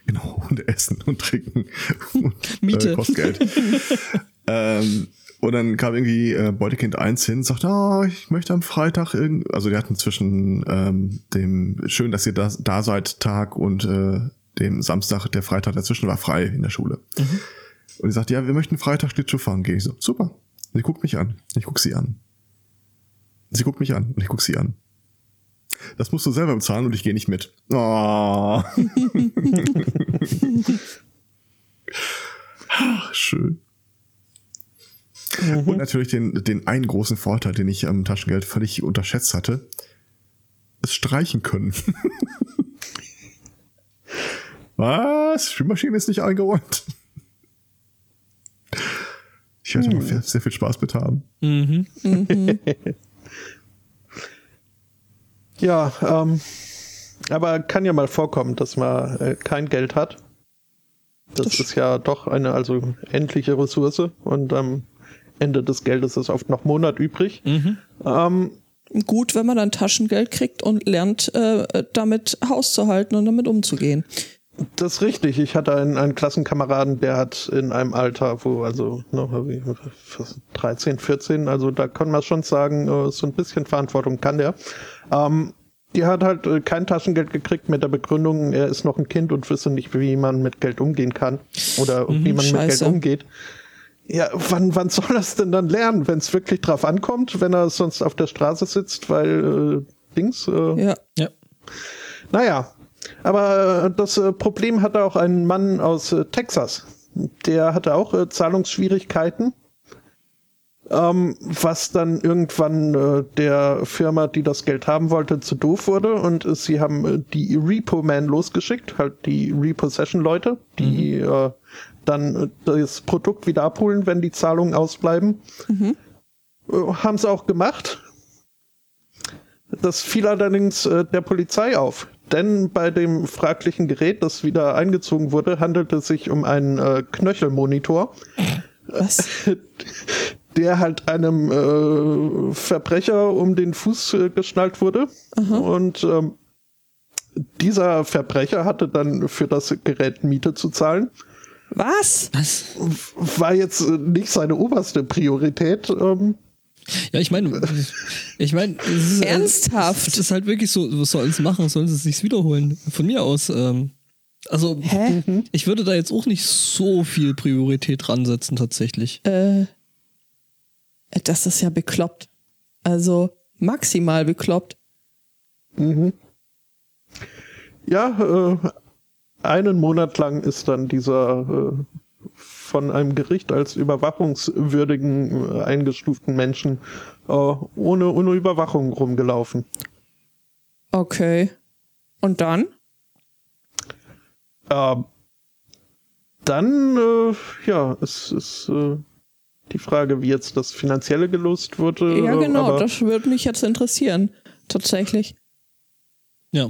Genau, und Essen und Trinken und Miete. Äh, kostet Geld. ähm, und dann kam irgendwie äh, Beutekind 1 hin und sagte, ah, ich möchte am Freitag irgend, also die hatten zwischen ähm, dem schön, dass ihr da, da seid Tag und äh, dem Samstag, der Freitag dazwischen war frei in der Schule. Und die sagt, ja, wir möchten Freitag Schlittschuh fahren. Gehe ich so, super. Sie guckt mich an. Ich guck sie an. Sie guckt mich an und ich guck sie an. Das musst du selber bezahlen und ich gehe nicht mit. Oh. Ach, Schön. Und natürlich den, den einen großen Vorteil, den ich am Taschengeld völlig unterschätzt hatte. Es streichen können. Was? Spülmaschine ist nicht eingeräumt. Ich werde mal sehr viel Spaß mit haben. Mhm. Ja, ähm, aber kann ja mal vorkommen, dass man äh, kein Geld hat. Das, Das- ist ja doch eine also endliche Ressource und am Ende des Geldes ist oft noch Monat übrig. Mhm. Ähm, Gut, wenn man dann Taschengeld kriegt und lernt, äh, damit Haus zu halten und damit umzugehen. Das ist richtig. Ich hatte einen, einen Klassenkameraden, der hat in einem Alter, wo also was, 13, 14, also da kann man schon sagen, äh, so ein bisschen Verantwortung kann der. Ähm, die hat halt äh, kein Taschengeld gekriegt mit der Begründung, er ist noch ein Kind und wisse nicht, wie man mit Geld umgehen kann oder wie man mit Geld scheiße. umgeht. Ja, wann, wann soll er es denn dann lernen, wenn es wirklich drauf ankommt, wenn er sonst auf der Straße sitzt, weil äh, Dings, äh, Ja. Ja. naja, aber äh, das äh, Problem hatte auch ein Mann aus äh, Texas. Der hatte auch Zahlungsschwierigkeiten, ähm, was dann irgendwann äh, der Firma, die das Geld haben wollte, zu doof wurde. Und äh, sie haben äh, die Repo-Man losgeschickt, halt die Repossession-Leute, die äh, dann das Produkt wieder abholen, wenn die Zahlungen ausbleiben. Äh, haben sie auch gemacht. Das fiel allerdings äh, der Polizei auf. Denn bei dem fraglichen Gerät, das wieder eingezogen wurde, handelte es sich um einen äh, Knöchelmonitor, Was? der halt einem äh, Verbrecher um den Fuß äh, geschnallt wurde. Und ähm, dieser Verbrecher hatte dann für das Gerät Miete zu zahlen. Was? Was? War jetzt äh, nicht seine oberste Priorität. Ähm, Ja, ich meine, ich meine, es ist, Ernsthaft? Es ist halt wirklich so, was sollen sie machen? Sollen sie es sich wiederholen? Von mir aus. Ähm, also, Hä? ich würde da jetzt auch nicht so viel Priorität dran setzen, tatsächlich. Äh, das ist ja bekloppt. Also maximal bekloppt. Ja, äh, einen Monat lang ist dann dieser äh, von einem Gericht als überwachungswürdigen äh, eingestuften Menschen äh, ohne, ohne Überwachung rumgelaufen. Okay. Und dann? Äh, dann, äh, ja, es ist äh, die Frage, wie jetzt das Finanzielle gelöst wurde. Ja, äh, genau, aber das würde mich jetzt interessieren. Tatsächlich. Ja.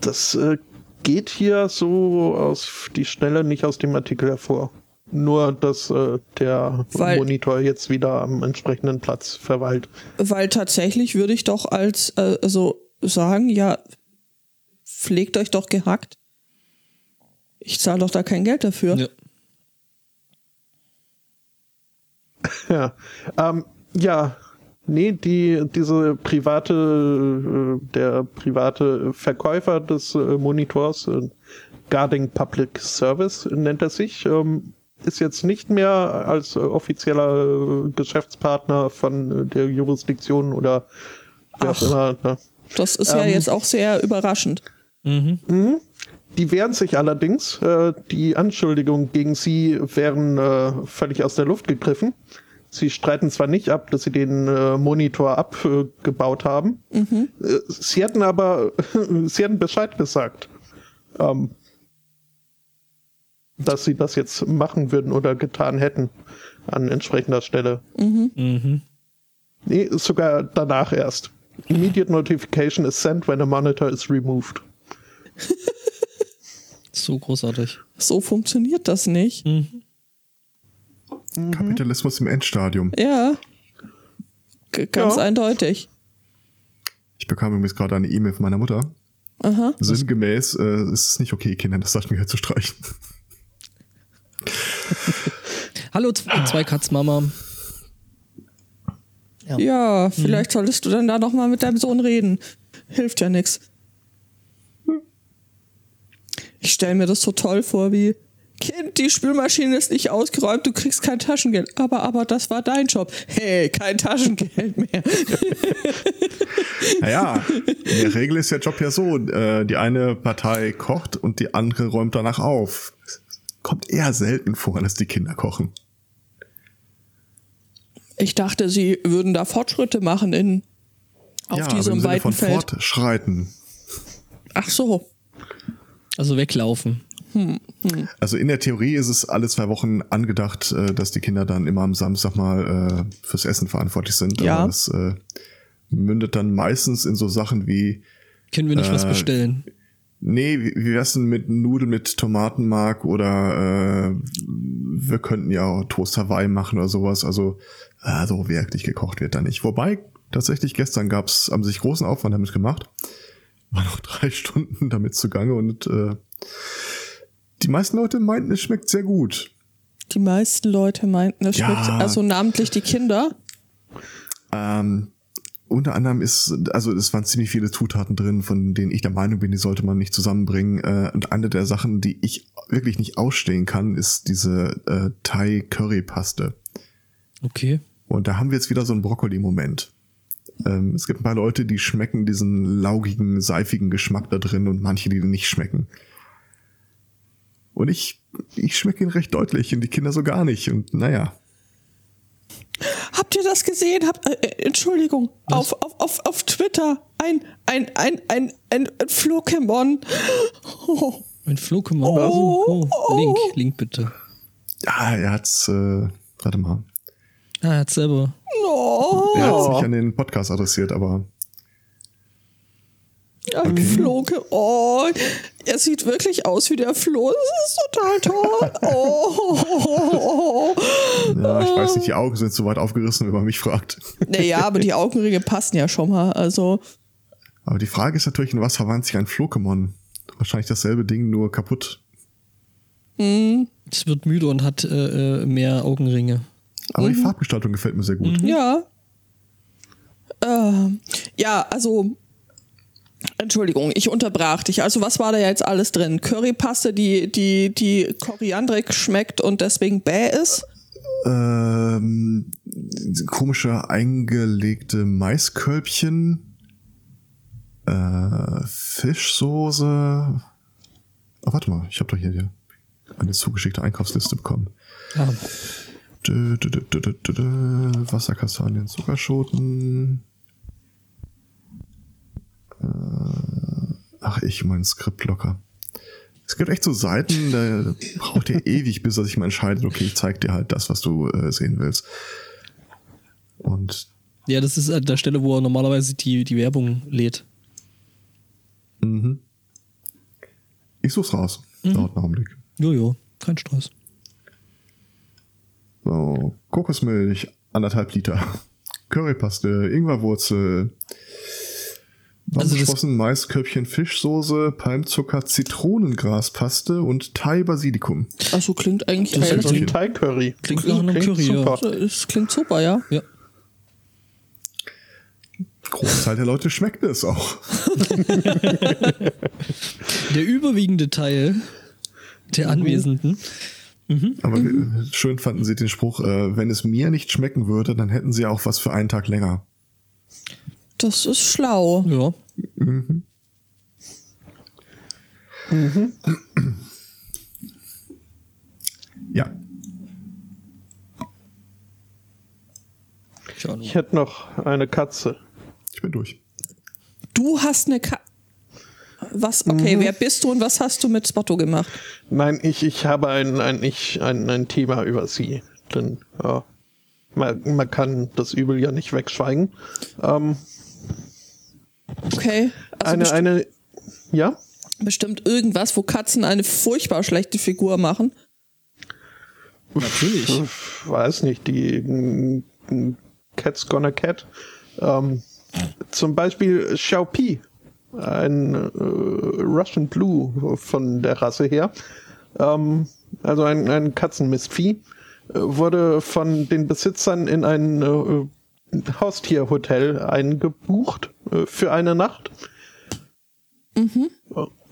das äh, geht hier so aus die Schnelle nicht aus dem Artikel hervor. Nur, dass äh, der Weil- Monitor jetzt wieder am entsprechenden Platz verweilt. Weil tatsächlich würde ich doch als, äh, also sagen, ja, pflegt euch doch gehackt. Ich zahle doch da kein Geld dafür. ja. Ja, ähm, ja, nee, die, diese private, äh, der private Verkäufer des äh, Monitors, äh, Guarding Public Service nennt er sich, ähm, ist jetzt nicht mehr als offizieller Geschäftspartner von der Jurisdiktion oder wer auch Ach. immer. Ne? Das ist ja Ähm. jetzt auch sehr überraschend. Mhm. Die wehren sich allerdings. Äh, die Anschuldigungen gegen sie wären äh, völlig aus der Luft gegriffen. Sie streiten zwar nicht ab, dass sie den äh, Monitor abgebaut haben. Äh, sie hätten aber, sie hätten Bescheid gesagt, ähm, dass sie das jetzt machen würden oder getan hätten an entsprechender Stelle. Mhm. Nee, sogar danach erst. Immediate notification is sent when a monitor is removed. So großartig. So funktioniert das nicht. Mhm. Kapitalismus im Endstadium. Ja. G ganz Ja. eindeutig. Ich bekam übrigens gerade eine E-Mail von meiner Mutter. Aha. Sinngemäß äh, ist es nicht okay, Kindern das Taschengeld zu streichen. Hallo, zwei Katzmama. Ja. Ja, vielleicht solltest du dann da noch mal mit deinem Sohn reden. Hilft ja nix. Ich stelle mir das so toll vor, wie Kind, die Spülmaschine ist nicht ausgeräumt, du kriegst kein Taschengeld. Aber, aber das war dein Job. Hey, kein Taschengeld mehr. Naja, in der Regel ist der Job ja so, äh, die eine Partei kocht und die andere räumt danach auf. Kommt eher selten vor, dass die Kinder kochen. Ich dachte, sie würden da Fortschritte machen in auf ja, diesem Sinne weiten von Feld. Fortschreiten. Ach so. Also weglaufen. Also in der Theorie ist es alle zwei Wochen angedacht, äh, dass die Kinder dann immer am Samstag mal äh, fürs Essen verantwortlich sind. Ja. Aber das äh, mündet dann meistens in so Sachen wie, Können wir nicht was Äh, bestellen? nee, wie, wie wär's denn mit Nudeln mit Tomatenmark oder äh, wir könnten ja auch Toast Hawaii machen oder sowas. Also äh, so wirklich gekocht wird da nicht. Wobei, tatsächlich gestern gab's, haben sich großen Aufwand damit gemacht. War noch drei Stunden damit zugange und äh, die meisten Leute meinten, es schmeckt sehr gut. Die meisten Leute meinten, es Ja. schmeckt, also namentlich die Kinder. Ähm, unter anderem ist, also es waren ziemlich viele Zutaten drin, von denen ich der Meinung bin, die sollte man nicht zusammenbringen. Äh, und eine der Sachen, die ich wirklich nicht ausstehen kann, ist diese äh, Thai-Curry-Paste. Okay. Und da haben wir jetzt wieder so einen Brokkoli-Moment. Ähm, es gibt ein paar Leute, die schmecken diesen laugigen, seifigen Geschmack da drin und manche, die den nicht schmecken. Und ich, ich schmecke ihn recht deutlich und die Kinder so gar nicht. Und naja. Habt ihr das gesehen? Habt, äh, äh, Entschuldigung, auf, auf, auf, auf Twitter ein, ein, ein, ein, ein, ein Flokemon. Oh, Ein Flokemon. Oh, oh, Link, Link bitte. Ja, er hat's, äh, warte mal. Ah, er hat selber. no. Er hat's nicht an den Podcast adressiert, aber Ein Floke. Oh, er sieht wirklich aus wie der Flo. Das ist total toll. Oh. ja, ich weiß nicht, die Augen sind zu weit aufgerissen, wenn man mich fragt. Naja, aber die Augenringe passen ja schon mal. Also, Aber die Frage ist natürlich, in was verwandelt sich ein Flokemon? Wahrscheinlich dasselbe Ding, nur kaputt. Es wird müde und hat äh, äh, mehr Augenringe. Aber die Farbgestaltung gefällt mir sehr gut. ja. Ähm, ja, also. Entschuldigung, ich unterbrach dich. Also, was war da jetzt alles drin? Currypaste, die, die, die koriandrig schmeckt und deswegen bäh ist? Ähm, komische eingelegte Maiskölbchen, äh, Fischsoße. Oh, warte mal, ich habe doch hier eine zugeschickte Einkaufsliste bekommen. Dö, dö, dö, dö, dö, dö, dö, Wasserkastanien, Zuckerschoten. Äh, ach, ich mein Skript locker. Es gibt echt so Seiten, da braucht ihr ewig, bis er sich mal entscheidet, okay, ich zeig dir halt das, was du äh, sehen willst. Und ja, das ist an der Stelle, wo er normalerweise die, die Werbung lädt. mhm. ich such's raus. Dauert einen Augenblick. Jojo, kein Stress. So, Kokosmilch, anderthalb Liter. Currypaste, Ingwerwurzel, Also das- Beschlossen Maiskörbchen Fischsoße, Palmzucker, Zitronengraspaste und Thai Basilikum. Also klingt eigentlich Das ist. So ein Okay. Thai Curry. Klingt nach einem Curry, ja. super. Das klingt super, ja. Ja. Großteil der Leute schmeckt es auch. Der überwiegende Teil der Anwesenden. Aber wir- schön fanden sie den Spruch, äh, wenn es mir nicht schmecken würde, dann hätten sie auch was für einen Tag länger. Das ist schlau. Ja. Ja. Schau Ich hätte noch eine Katze. Ich bin durch. Du hast eine Ka Was? Okay, wer bist du und was hast du mit Spotto gemacht? Nein, ich, ich habe ein, ein, ich, ein, ein Thema über sie. Denn ja, man, man kann das Übel ja nicht wegschweigen. Ähm, Okay. Also eine, eine, ja? bestimmt irgendwas, wo Katzen eine furchtbar schlechte Figur machen. Natürlich. Ich weiß nicht, die mm, Cat's Gonna Cat. Ähm, zum Beispiel Xiaopi, ein äh, Russian Blue von der Rasse her. Ähm, also ein, ein Katzenmistvieh. äh, Wurde von den Besitzern in ein äh, Haustierhotel eingebucht äh, für eine Nacht.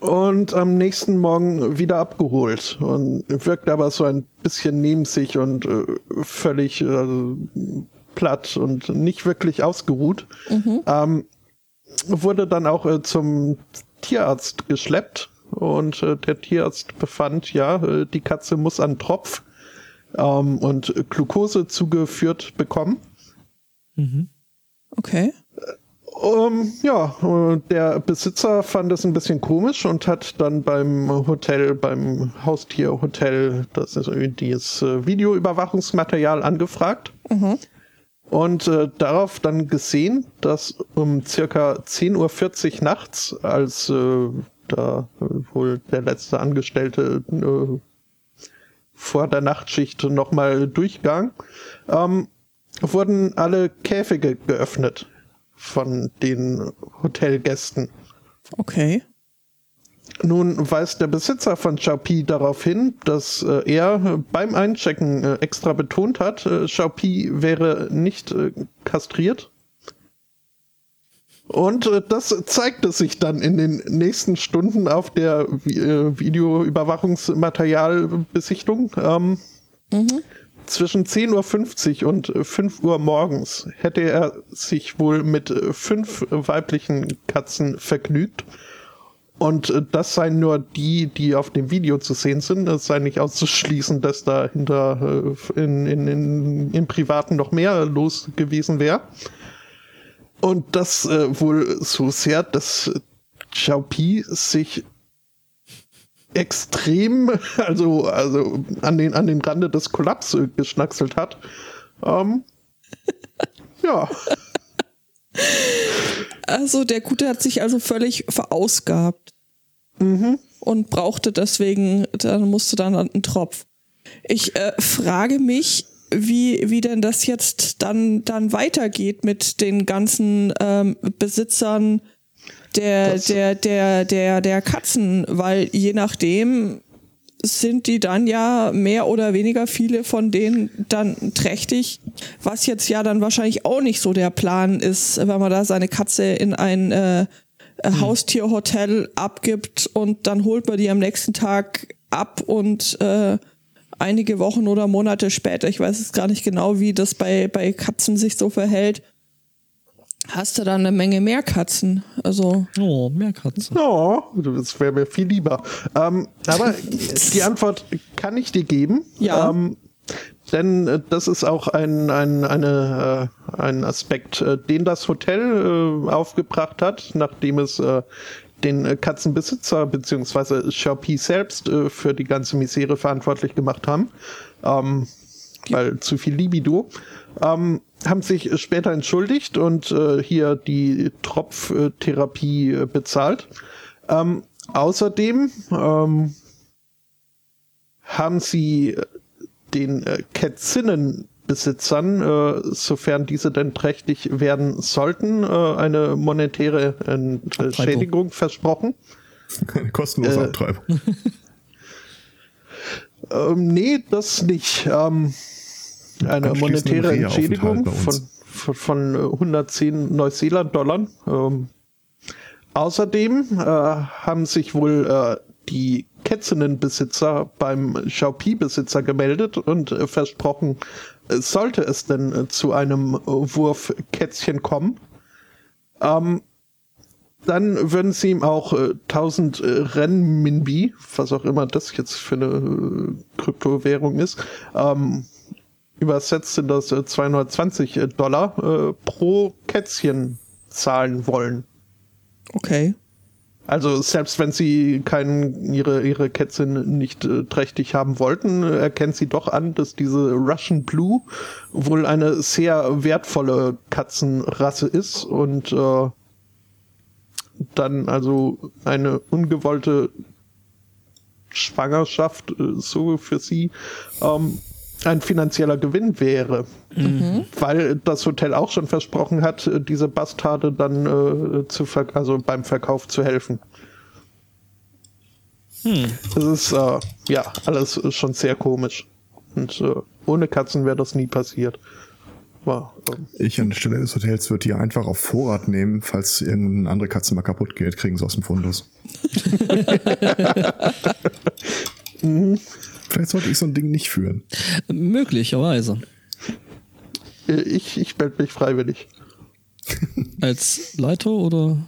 Und am nächsten Morgen wieder abgeholt und wirkt aber so ein bisschen neben sich und äh, völlig äh, platt und nicht wirklich ausgeruht. Ähm, wurde dann auch äh, zum Tierarzt geschleppt und äh, der Tierarzt befand, ja, äh, die Katze muss an Tropf ähm, und Glucose zugeführt bekommen. Okay. Um, ja, äh, der Besitzer fand es ein bisschen komisch und hat dann beim Hotel, beim Haustierhotel, das ist irgendwie dieses äh, Videoüberwachungsmaterial angefragt. Und äh, darauf dann gesehen, dass um circa 10.40 Uhr nachts, als äh, da wohl der letzte Angestellte äh, vor der Nachtschicht nochmal durchgang, ähm, wurden alle Käfige geöffnet von den Hotelgästen. Okay. Nun weist der Besitzer von Xiaopi darauf hin, dass äh, er beim Einchecken äh, extra betont hat, äh, Xiaopi wäre nicht äh, kastriert. Und äh, das zeigte sich dann in den nächsten Stunden auf der Vi äh, Videoüberwachungsmaterialbesichtung. Ähm, Zwischen 10.50 Uhr und 5 Uhr morgens hätte er sich wohl mit äh, fünf weiblichen Katzen vergnügt. Und äh, das seien nur die, die auf dem Video zu sehen sind. Es sei nicht auszuschließen, dass dahinter äh, in, in, in, im Privaten noch mehr los gewesen wäre. Und das äh, wohl so sehr, dass äh, Xiaopi sich extrem, also, also an den, an den Rande des Kollaps geschnackselt hat. Ähm, ja, Also der Gute hat sich also völlig verausgabt. Und brauchte deswegen, dann musste dann einen Tropf. Ich äh, frage mich, wie, wie denn das jetzt dann, dann weitergeht mit den ganzen ähm, Besitzern der, der, der, der, der Katzen, weil je nachdem sind die dann ja mehr oder weniger viele von denen dann trächtig, was jetzt ja dann wahrscheinlich auch nicht so der Plan ist, wenn man da seine Katze in ein äh, Haustierhotel abgibt und dann holt man die am nächsten Tag ab und äh, einige Wochen oder Monate später, ich weiß es gar nicht genau, wie das bei, bei Katzen sich so verhält, hast du dann eine Menge mehr Katzen. Also Oh, mehr Katzen. Oh, das wäre mir viel lieber. Ähm, aber die Antwort kann ich dir geben. Ja. Ähm, denn äh, das ist auch ein, ein, eine, äh, ein Aspekt, äh, den das Hotel äh, aufgebracht hat, nachdem es äh, den Katzenbesitzer bzw. Xiaopi selbst äh, für die ganze Misere verantwortlich gemacht haben. Ähm, weil zu viel Libido. Ähm, haben sich später entschuldigt und äh, hier die Tropftherapie äh, bezahlt. Ähm, außerdem ähm, haben sie äh, den äh, Katzinnenbesitzern Besitzern, äh, sofern diese denn trächtig werden sollten, äh, eine monetäre Entschädigung versprochen. Eine kostenlose Äh, Abtreibung. Ähm, nee, das nicht. Ähm, eine monetäre Entschädigung von, von, von äh, 110 Neuseeland-Dollar. Ähm, außerdem äh, haben sich wohl äh, die Kätzinnenbesitzer beim Xiaopi-Besitzer gemeldet und äh, versprochen, äh, sollte es denn äh, zu einem äh, Wurf Kätzchen kommen, ähm, dann würden sie ihm auch äh, 1000 äh, Renminbi, was auch immer das jetzt für eine äh, Kryptowährung ist, ähm, übersetzt sind das äh, 220 Dollar äh, pro Kätzchen zahlen wollen. Okay. Also selbst wenn sie keinen, ihre, ihre Kätzchen nicht äh, trächtig haben wollten, äh, erkennt sie doch an, dass diese Russian Blue wohl eine sehr wertvolle Katzenrasse ist und äh, dann also eine ungewollte Schwangerschaft äh, so für sie ähm, ein finanzieller Gewinn wäre. Weil das Hotel auch schon versprochen hat, äh, diese Bastarde dann äh, zu ver also beim Verkauf zu helfen. Das ist äh, ja alles schon sehr komisch. Und äh, ohne Katzen wäre das nie passiert. War, ähm, Ich an der Stelle des Hotels würde die einfach auf Vorrat nehmen, falls irgendeine andere Katze mal kaputt geht, kriegen sie aus dem Fundus. Vielleicht sollte ich so ein Ding nicht führen. Möglicherweise. äh, ich, ich melde mich freiwillig. Als Leiter oder?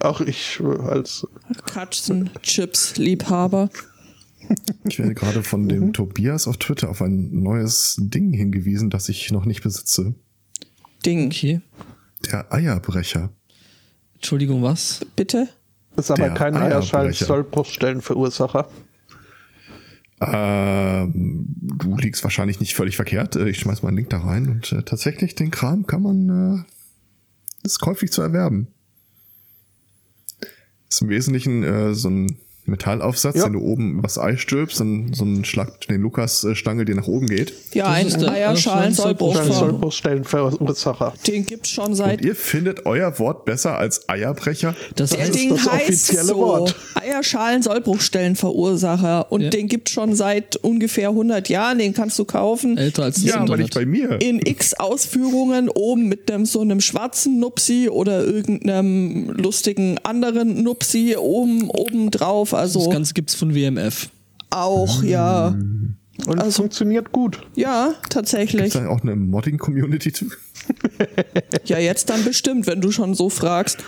Auch ich als Katzen-Chips-Liebhaber. Ich werde gerade von dem Tobias auf Twitter auf ein neues Ding hingewiesen, das ich noch nicht besitze. Ding. Okay. Der Eierbrecher. Entschuldigung, was? Bitte? ist aber Der kein Eierschall, Eierbrecher. Sollbruchstellenverursacher. Ähm, du liegst wahrscheinlich nicht völlig verkehrt. Äh, Ich schmeiß mal einen Link da rein und äh, tatsächlich den Kram kann man äh, ist käuflich zu erwerben. Ist im Wesentlichen äh, so ein Metallaufsatz, Ja. den du oben was Ei stülpst, dann so ein Schlag den Lukas-Stangel, die nach oben geht. Ja, Das ein ist der Eierschalen-Sollbruch. Eierschalen- Sollbruchstellenverursacher. Den gibt's schon Und seit. ihr findet euer Wort besser als Eierbrecher? Das Das Der ist Ding das heißt offizielle so. Wort. Eierschalen-Sollbruchstellenverursacher. Und Ja. den gibt schon seit ungefähr 100 Jahren. Den kannst du kaufen. älter als das Ja, aber Internet. nicht bei mir. in x Ausführungen oben mit einem so einem schwarzen Nupsi oder irgendeinem lustigen anderen Nupsi oben oben drauf. Das Also Ganze gibt's von WMF. auch ja Und Also- funktioniert gut. ja tatsächlich. Ist da auch eine Modding-Community? zu? Ja jetzt dann bestimmt, wenn du schon so fragst.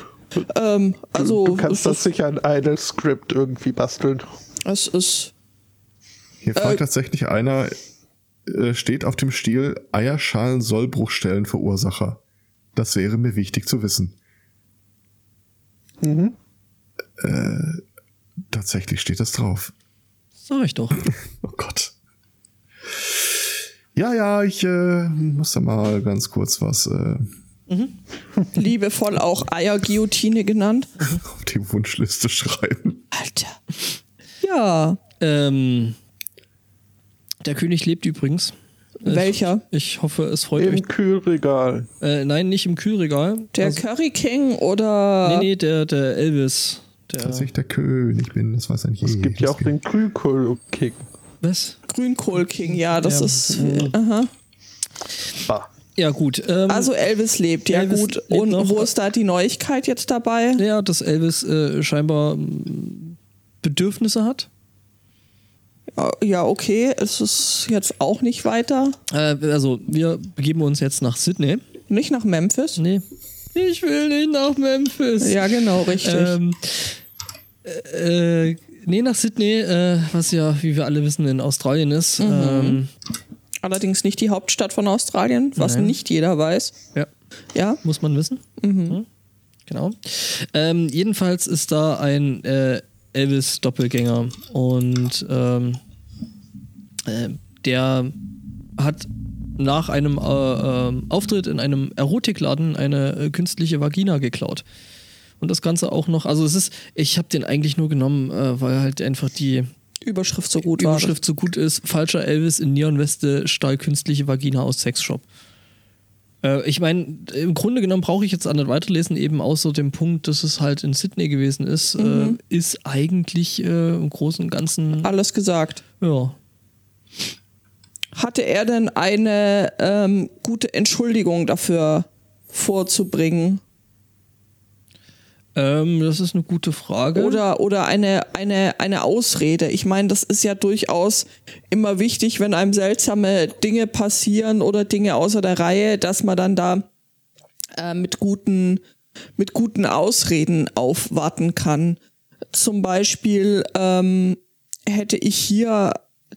Ähm, also du kannst es das ist, sicher ein Idle-Script irgendwie basteln. es ist Hier Äh, fragt tatsächlich einer, äh, steht auf dem Stiel Eierschalen Sollbruchstellenverursacher. Das wäre mir wichtig zu wissen. Äh, tatsächlich steht das drauf. Sag ich doch. Oh Gott. Ja, ja, ich äh, muss da mal ganz kurz was äh, liebevoll auch Eierguillotine genannt. auf die Wunschliste schreiben. Alter. Ja, ähm, der König lebt übrigens. Ich- Welcher? Ich hoffe, es freut euch. Im Kühlregal. Äh, nein, nicht im Kühlregal. der Also- Curry King oder Nee, nee, der, der Elvis. Der, Dass ich der König bin, das weiß ein jeder. Es gibt ja auch den Grünkohl-Kick. was? Grünkohl King, ja, das Ja. ist. Aha. Ah. Ja, gut. Ähm, Also Elvis lebt, ja Elvis gut. lebt Und noch. wo ist da die Neuigkeit jetzt dabei? ja, dass Elvis äh, scheinbar Bedürfnisse hat. Ja, okay, es ist jetzt auch nicht weiter. Äh, also, wir begeben uns jetzt nach Sydney. Nicht nach Memphis? Nee. Ich will nicht nach Memphis. Ja, genau, richtig. Ähm, äh, äh, nee, nach Sydney, äh, was ja, wie wir alle wissen, in Australien ist. Mhm. Ähm, Allerdings nicht die Hauptstadt von Australien, was Nein. nicht jeder weiß. ja, Ja, muss man wissen. Mhm. Genau. Ähm, jedenfalls ist da ein äh, Elvis-Doppelgänger und ähm, äh, der hat nach einem äh, ähm, Auftritt in einem Erotikladen eine äh, künstliche Vagina geklaut. Und das Ganze auch noch, also es ist, ich habe den eigentlich nur genommen, äh, weil halt einfach die Überschrift so gut war. Überschrift so gut ist, falscher Elvis in Neonweste, stahlkünstliche Vagina aus Sexshop. Äh, ich meine, im Grunde genommen brauche ich jetzt auch nicht weiterlesen, eben außer dem Punkt, dass es halt in Sydney gewesen ist, äh, ist eigentlich äh, im Großen und Ganzen, Alles gesagt. ja. Hatte er denn eine ähm, gute Entschuldigung dafür vorzubringen? Ähm, das ist eine gute Frage. Oder, oder eine, eine, eine Ausrede. Ich meine, das ist ja durchaus immer wichtig, wenn einem seltsame Dinge passieren oder Dinge außer der Reihe, dass man dann da äh, mit, guten, mit guten Ausreden aufwarten kann. Zum Beispiel ähm, hätte ich hier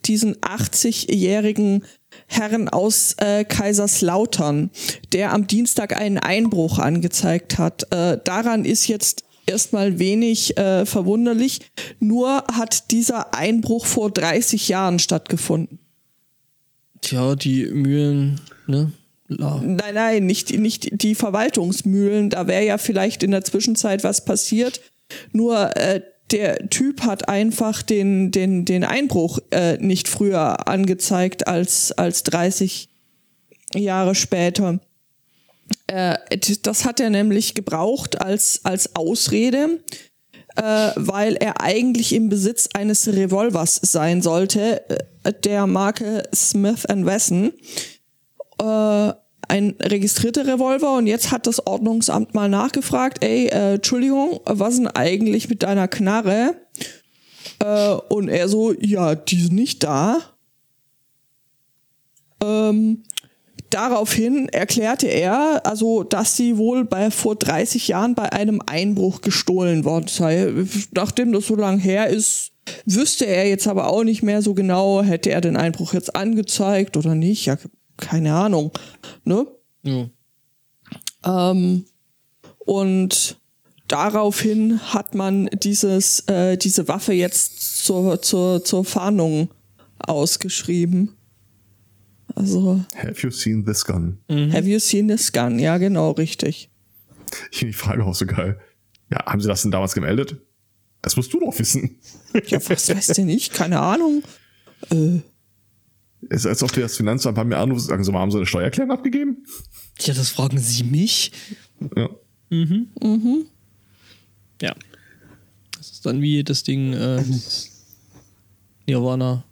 diesen 80-jährigen Herrn aus äh, Kaiserslautern, der am Dienstag einen Einbruch angezeigt hat. Äh, daran ist jetzt erstmal wenig äh, verwunderlich. Nur hat dieser Einbruch vor 30 Jahren stattgefunden. Tja, die Mühlen, ne? La. Nein, nein, nicht, nicht die Verwaltungsmühlen. Da wäre ja vielleicht in der Zwischenzeit was passiert. Nur äh, der Typ hat einfach den, den, den Einbruch äh, nicht früher angezeigt als, als 30 Jahre später. Äh, das hat er nämlich gebraucht als, als Ausrede, äh, weil er eigentlich im Besitz eines Revolvers sein sollte, äh, der Marke Smith Wesson. Äh, ein registrierter Revolver und jetzt hat das Ordnungsamt mal nachgefragt, ey, äh, Entschuldigung, was denn eigentlich mit deiner Knarre? Äh, und er so, ja, die ist nicht da. Ähm, daraufhin erklärte er, also, dass sie wohl bei vor 30 Jahren bei einem Einbruch gestohlen worden sei. Nachdem das so lang her ist, wüsste er jetzt aber auch nicht mehr so genau, hätte er den Einbruch jetzt angezeigt oder nicht. Ja, keine Ahnung. Ne? Ja. Ähm, und daraufhin hat man dieses, äh, diese Waffe jetzt zur, zur, zur Fahndung ausgeschrieben. Also, Have you seen this gun? have you seen this gun? Ja, genau, richtig. Ich finde die Frage auch so geil. Ja, haben Sie das denn damals gemeldet? Das musst du doch wissen. Ja, was weißt du nicht? Keine Ahnung. Äh, ist, als ob die das Finanzamt bei mir anrufen und sagen, so, haben Sie eine Steuererklärung abgegeben? Tja, das fragen Sie mich? Ja. Ja. Das ist dann wie das Ding äh, Nirvana.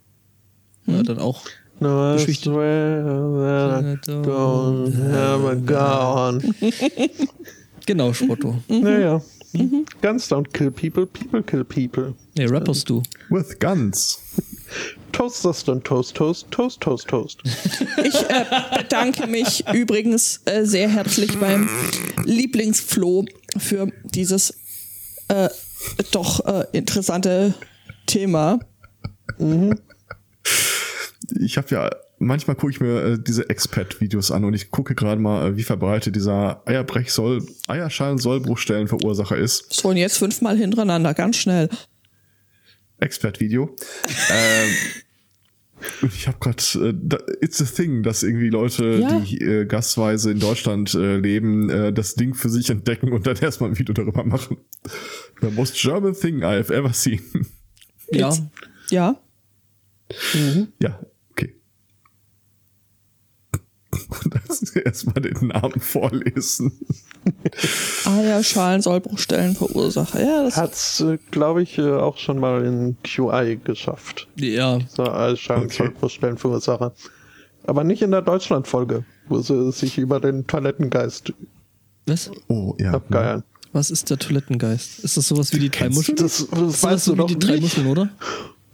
Ja, dann auch. No, I Geschichte. swear that I don't have a gun. Genau, Spotto. Naja. Guns don't kill people, people kill people. Nee, Rappers du. With guns. Toasters don't toast, toast, toast, toast, toast. Ich äh, bedanke mich übrigens äh, sehr herzlich beim Lieblingsflo für dieses äh, doch äh, interessante Thema. Ich habe ja, manchmal gucke ich mir äh, diese Expat-Videos an und ich gucke gerade mal, äh, wie verbreitet dieser Eierbrech-Soll, Eierschalen-Sollbruchstellen-Verursacher ist. So, und jetzt fünfmal hintereinander, ganz schnell. Expert-Video. ähm, und ich habe gerade, äh, it's a thing, dass irgendwie Leute, Ja. die äh, gastweise in Deutschland äh, leben, äh, das Ding für sich entdecken und dann erstmal ein Video darüber machen. The most German thing I've ever seen. Ja. Ja. ja, okay. Und das ist erstmal den Namen vorlesen. Eierschalen, Sollbruchstellen, Verursacher. Ja, das Hat's, äh, glaube ich, äh, auch schon mal in QI geschafft. Ja. So als Okay. Stellenverursacher. Aber nicht in der Deutschland-Folge, wo sie sich über den Toilettengeist Was? Oh, ja. abgeiern. Was ist der Toilettengeist? Ist das sowas wie die drei Muscheln? Das, das Sowas weißt du wie doch die drei nicht. Muscheln, oder?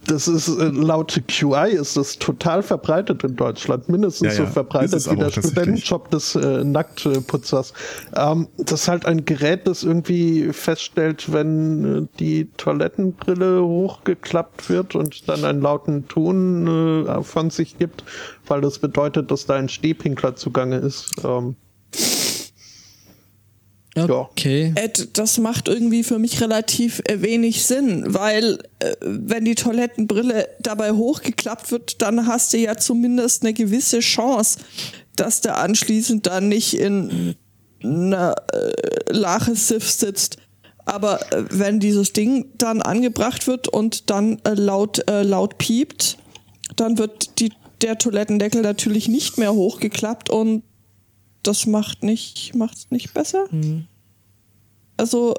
Das ist äh, laut QI ist das total verbreitet in Deutschland, mindestens Ja, so ja, ist verbreitet wie der. Studentenjob des äh, Nacktputzers. Ähm, das ist halt ein Gerät, das irgendwie feststellt, wenn äh, die Toilettenbrille hochgeklappt wird und dann einen lauten Ton äh, von sich gibt, weil das bedeutet, dass da ein Stehpinkler zugange ist. Ähm, Okay. Das macht irgendwie für mich relativ äh, wenig Sinn, weil äh, wenn die Toilettenbrille dabei hochgeklappt wird, dann hast du ja zumindest eine gewisse Chance, dass der anschließend dann nicht in einer äh, Lache Sif sitzt. Aber wenn dieses Ding dann angebracht wird und dann laut, laut piept, dann wird die, der Toilettendeckel natürlich nicht mehr hochgeklappt und das macht nicht, macht's nicht besser. Also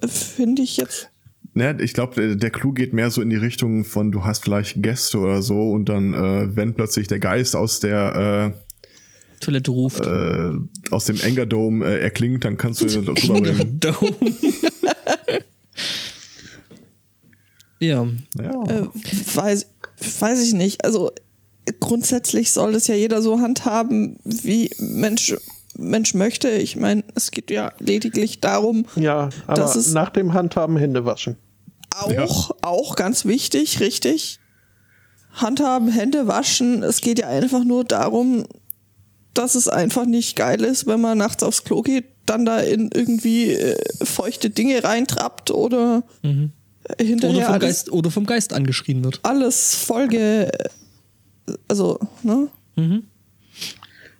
äh, finde ich jetzt. Ne, ich glaube, der, Clou geht mehr so in die Richtung von, du hast vielleicht Gäste oder so und dann, äh, wenn plötzlich der Geist aus der Toilette ruft. äh, äh, aus dem Engerdome äh, erklingt, dann kannst du drüber reden. ja. Ja. Äh, weiß, weiß ich nicht. Also grundsätzlich soll es ja jeder so handhaben, wie Mensch, Mensch möchte. Ich meine, es geht ja lediglich darum, Ja, aber Das ist- nach dem Handhaben Hände waschen. auch, auch ganz wichtig, richtig. Handhaben, Hände waschen. Es geht ja einfach nur darum, dass es einfach nicht geil ist, wenn man nachts aufs Klo geht, dann da in irgendwie äh, feuchte Dinge reintrappt oder äh, hinterher Oder vom, alles, Geist, oder vom Geist angeschrien wird. alles Folge, also, ne?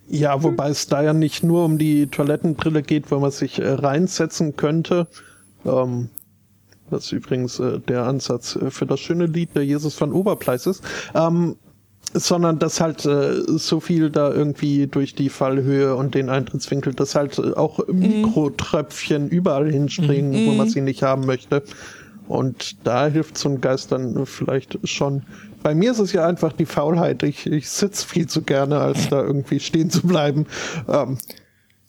Ja, wobei es da ja nicht nur um die Toilettenbrille geht, wo man sich äh, reinsetzen könnte. Ähm, das ist übrigens äh, der Ansatz äh, für das schöne Lied der Jesus von Oberpleis ist. Ähm, sondern dass halt äh, so viel da irgendwie durch die Fallhöhe und den Eintrittswinkel, dass halt äh, auch Mikrotröpfchen überall hinspringen, wo man sie nicht haben möchte. Und da hilft so ein Geist dann vielleicht schon. Bei mir ist es ja einfach die Faulheit. Ich, ich sitze viel zu gerne, als da irgendwie stehen zu bleiben. Ähm,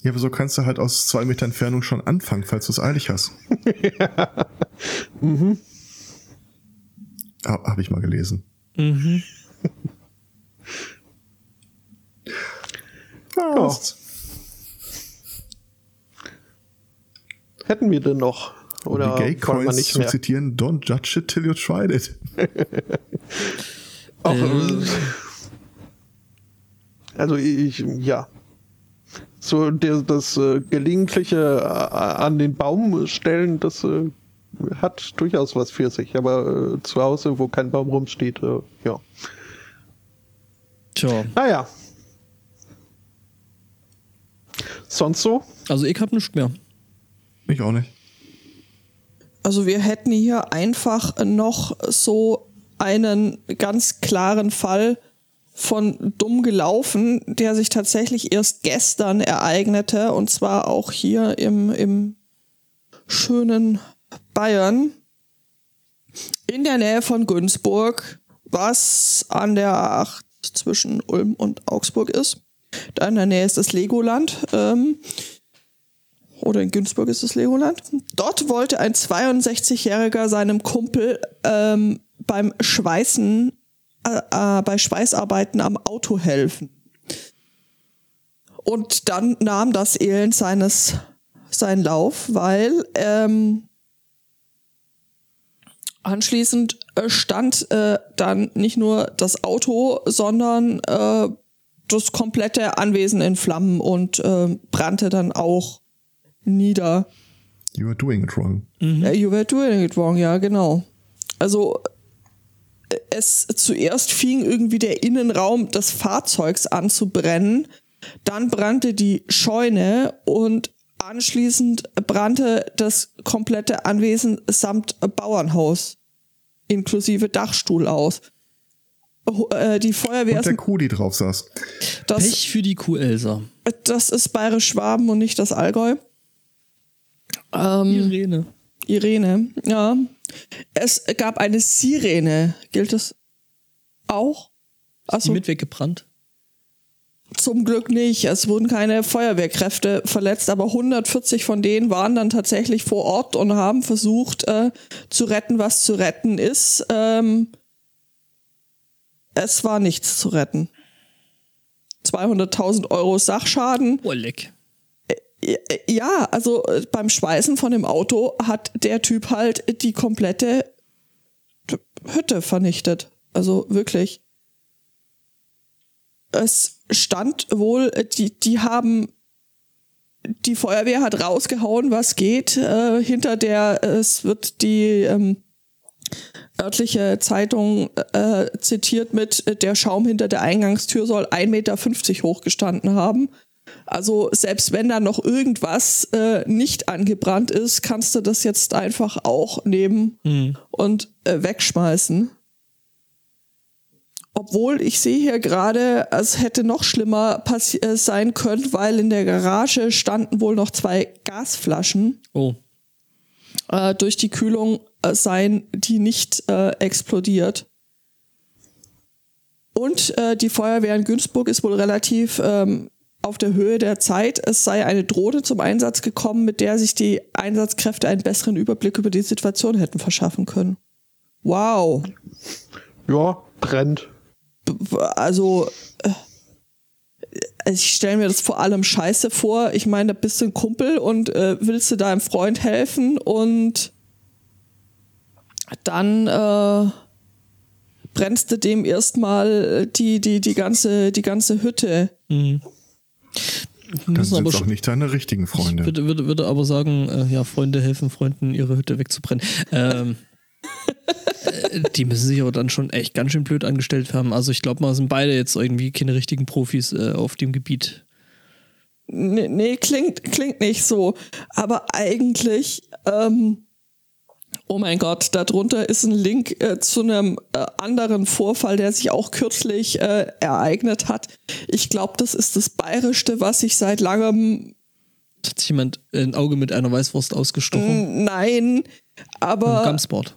ja, aber so kannst du halt aus zwei Meter Entfernung schon anfangen, falls du es eilig hast. mhm. Habe ich mal gelesen. ja. Hätten wir denn noch? Oder um die Gay Coins nicht zu mehr? zitieren, don't judge it till you tried it. Auch, Ähm. äh, also ich, ja. So der, das äh, gelegentliche äh, an den Baum stellen, das äh, hat durchaus was für sich. Aber äh, zu Hause, wo kein Baum rumsteht, äh, ja. Tja. Naja. Sonst so? Also ich hab nichts mehr. Ich auch nicht. Also wir hätten hier einfach noch so einen ganz klaren Fall von dumm gelaufen, der sich tatsächlich erst gestern ereignete und zwar auch hier im, im schönen Bayern in der Nähe von Günzburg, was an der A8 zwischen Ulm und Augsburg ist. Da in der Nähe ist das Legoland. Ähm, oder in Günzburg ist das Legoland. Dort wollte ein 62-Jähriger seinem Kumpel ähm, beim Schweißen, äh, äh, bei Schweißarbeiten am Auto helfen. Und dann nahm das Elend seines seinen Lauf, weil ähm, anschließend äh, stand äh, dann nicht nur das Auto, sondern äh, das komplette Anwesen in Flammen und äh, brannte dann auch nieder. You are doing it wrong. Ja, you were doing it wrong, ja, genau. Also es zuerst fing irgendwie der Innenraum des Fahrzeugs an zu brennen, dann brannte die Scheune und anschließend brannte das komplette Anwesen samt Bauernhaus inklusive Dachstuhl aus. Äh, Die Feuerwehr, Und der Kuh, die drauf saß. das, Pech für die Kuh Elsa. das ist Bayerisch-Schwaben und nicht das Allgäu. Ähm, Irene. Irene, ja. Es gab eine Sirene. Gilt das auch? Die Also mit weggebrannt. zum Glück nicht. Es wurden keine Feuerwehrkräfte verletzt, aber 140 von denen waren dann tatsächlich vor Ort und haben versucht äh, zu retten, was zu retten ist. Ähm, es war nichts zu retten. 200.000 Euro Sachschaden. Oh, leck. Ja, also äh, beim Schweißen von dem Auto hat der Typ halt die komplette Hütte vernichtet. Also wirklich. Es stand wohl, die, die haben, die Feuerwehr hat rausgehauen, was geht. Äh, hinter der, es wird die ähm, örtliche Zeitung äh, zitiert mit, äh, der Schaum hinter der Eingangstür soll 1,50 Meter hochgestanden haben. Also selbst wenn da noch irgendwas äh, nicht angebrannt ist, kannst du das jetzt einfach auch nehmen Mhm. und äh, wegschmeißen. Obwohl ich sehe hier gerade, es hätte noch schlimmer äh, sein können, weil in der Garage standen wohl noch zwei Gasflaschen Oh. äh, durch die Kühlung äh, seien die nicht äh, explodiert. Und äh, die Feuerwehr in Günzburg ist wohl relativ ähm, auf der Höhe der Zeit. Es sei eine Drohne zum Einsatz gekommen, mit der sich die Einsatzkräfte einen besseren Überblick über die Situation hätten verschaffen können. Wow. Ja, brennt. Also, äh, ich stelle mir das vor allem scheiße vor. Ich meine, da bist du ein Kumpel und äh, willst du deinem Freund helfen und dann äh, brennst du dem erstmal die, die, die, ganze, die ganze Hütte. Mhm. Müssen sind aber es auch schon, nicht deine richtigen ich Freunde. würde, würde, würde aber sagen, äh, ja, Freunde helfen Freunden, ihre Hütte wegzubrennen. Ähm, äh, die müssen sich aber dann schon echt ganz schön blöd angestellt haben. Also ich glaube mal, sind beide jetzt irgendwie keine richtigen Profis äh, auf dem Gebiet. Nee, nee klingt, klingt nicht so. Aber eigentlich, ähm, oh mein Gott, darunter ist ein Link äh, zu einem äh, anderen Vorfall, der sich auch kürzlich äh, ereignet hat. Ich glaube, das ist das Bayerischste, was ich seit langem Hat sich jemand ein Auge mit einer Weißwurst ausgestochen? Nein, Im aber Gamsport.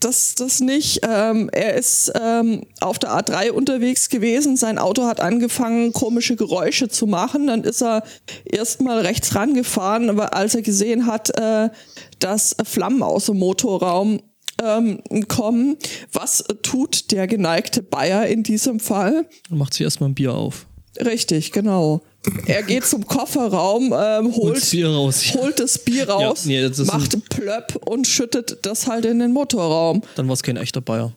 Das, das nicht. Ähm, er ist ähm, auf der A3 unterwegs gewesen. Sein Auto hat angefangen, komische Geräusche zu machen. Dann ist er erstmal rechts rangefahren, aber als er gesehen hat, äh, dass Flammen aus dem Motorraum ähm, kommen, was tut der geneigte Bayer in diesem Fall? Dann macht sich erstmal ein Bier auf. Richtig, genau. Er geht zum Kofferraum, ähm, Holt holt, Bier raus. holt das Bier raus, nee, das ist macht Plöpp und schüttet das halt in den Motorraum. Dann war es kein echter Bayer.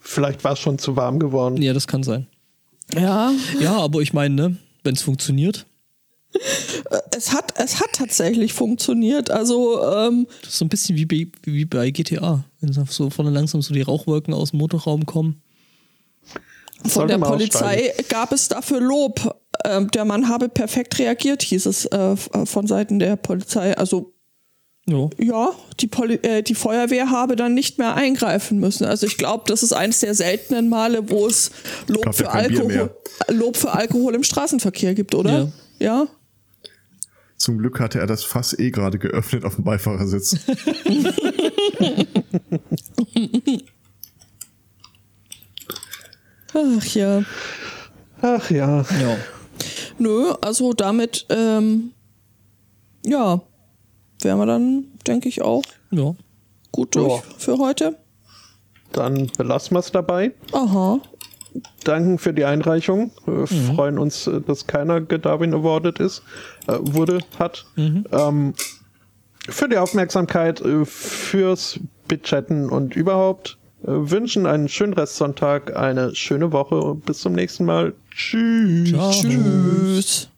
Vielleicht war es schon zu warm geworden. Ja, das kann sein. Ja, Ja, aber ich meine, ne, wenn es funktioniert, es hat, es hat tatsächlich funktioniert. Also, ähm, das ist so ein bisschen wie bei, wie bei GTA. Wenn so vorne langsam so die Rauchwolken aus dem Motorraum kommen. Von der Polizei gab es dafür Lob. Ähm, der Mann habe perfekt reagiert, hieß es äh, f- von Seiten der Polizei. Also, Ja. ja, die, Poli äh, die Feuerwehr habe dann nicht mehr eingreifen müssen. Also, ich glaube, das ist eines der seltenen Male, wo es Lob, ja für, Alkohol, Lob für Alkohol im Straßenverkehr gibt, oder? Ja. Zum Glück hatte er das Fass eh gerade geöffnet auf dem Beifahrersitz. Ach ja. Ach ja. Ja. Nö, also damit, ähm, ja, wären wir dann, denke ich, auch Ja. gut durch Ja. für heute. Dann belassen wir es dabei. Aha. Danken für die Einreichung. Wir freuen uns, äh, dass keiner Darwin Awarded ist, äh, wurde, hat. Ähm, für die Aufmerksamkeit, äh, fürs Bitchatten und überhaupt. Äh, wünschen einen schönen Restsonntag, eine schöne Woche und bis zum nächsten Mal. Tschüss. Ciao. Tschüss.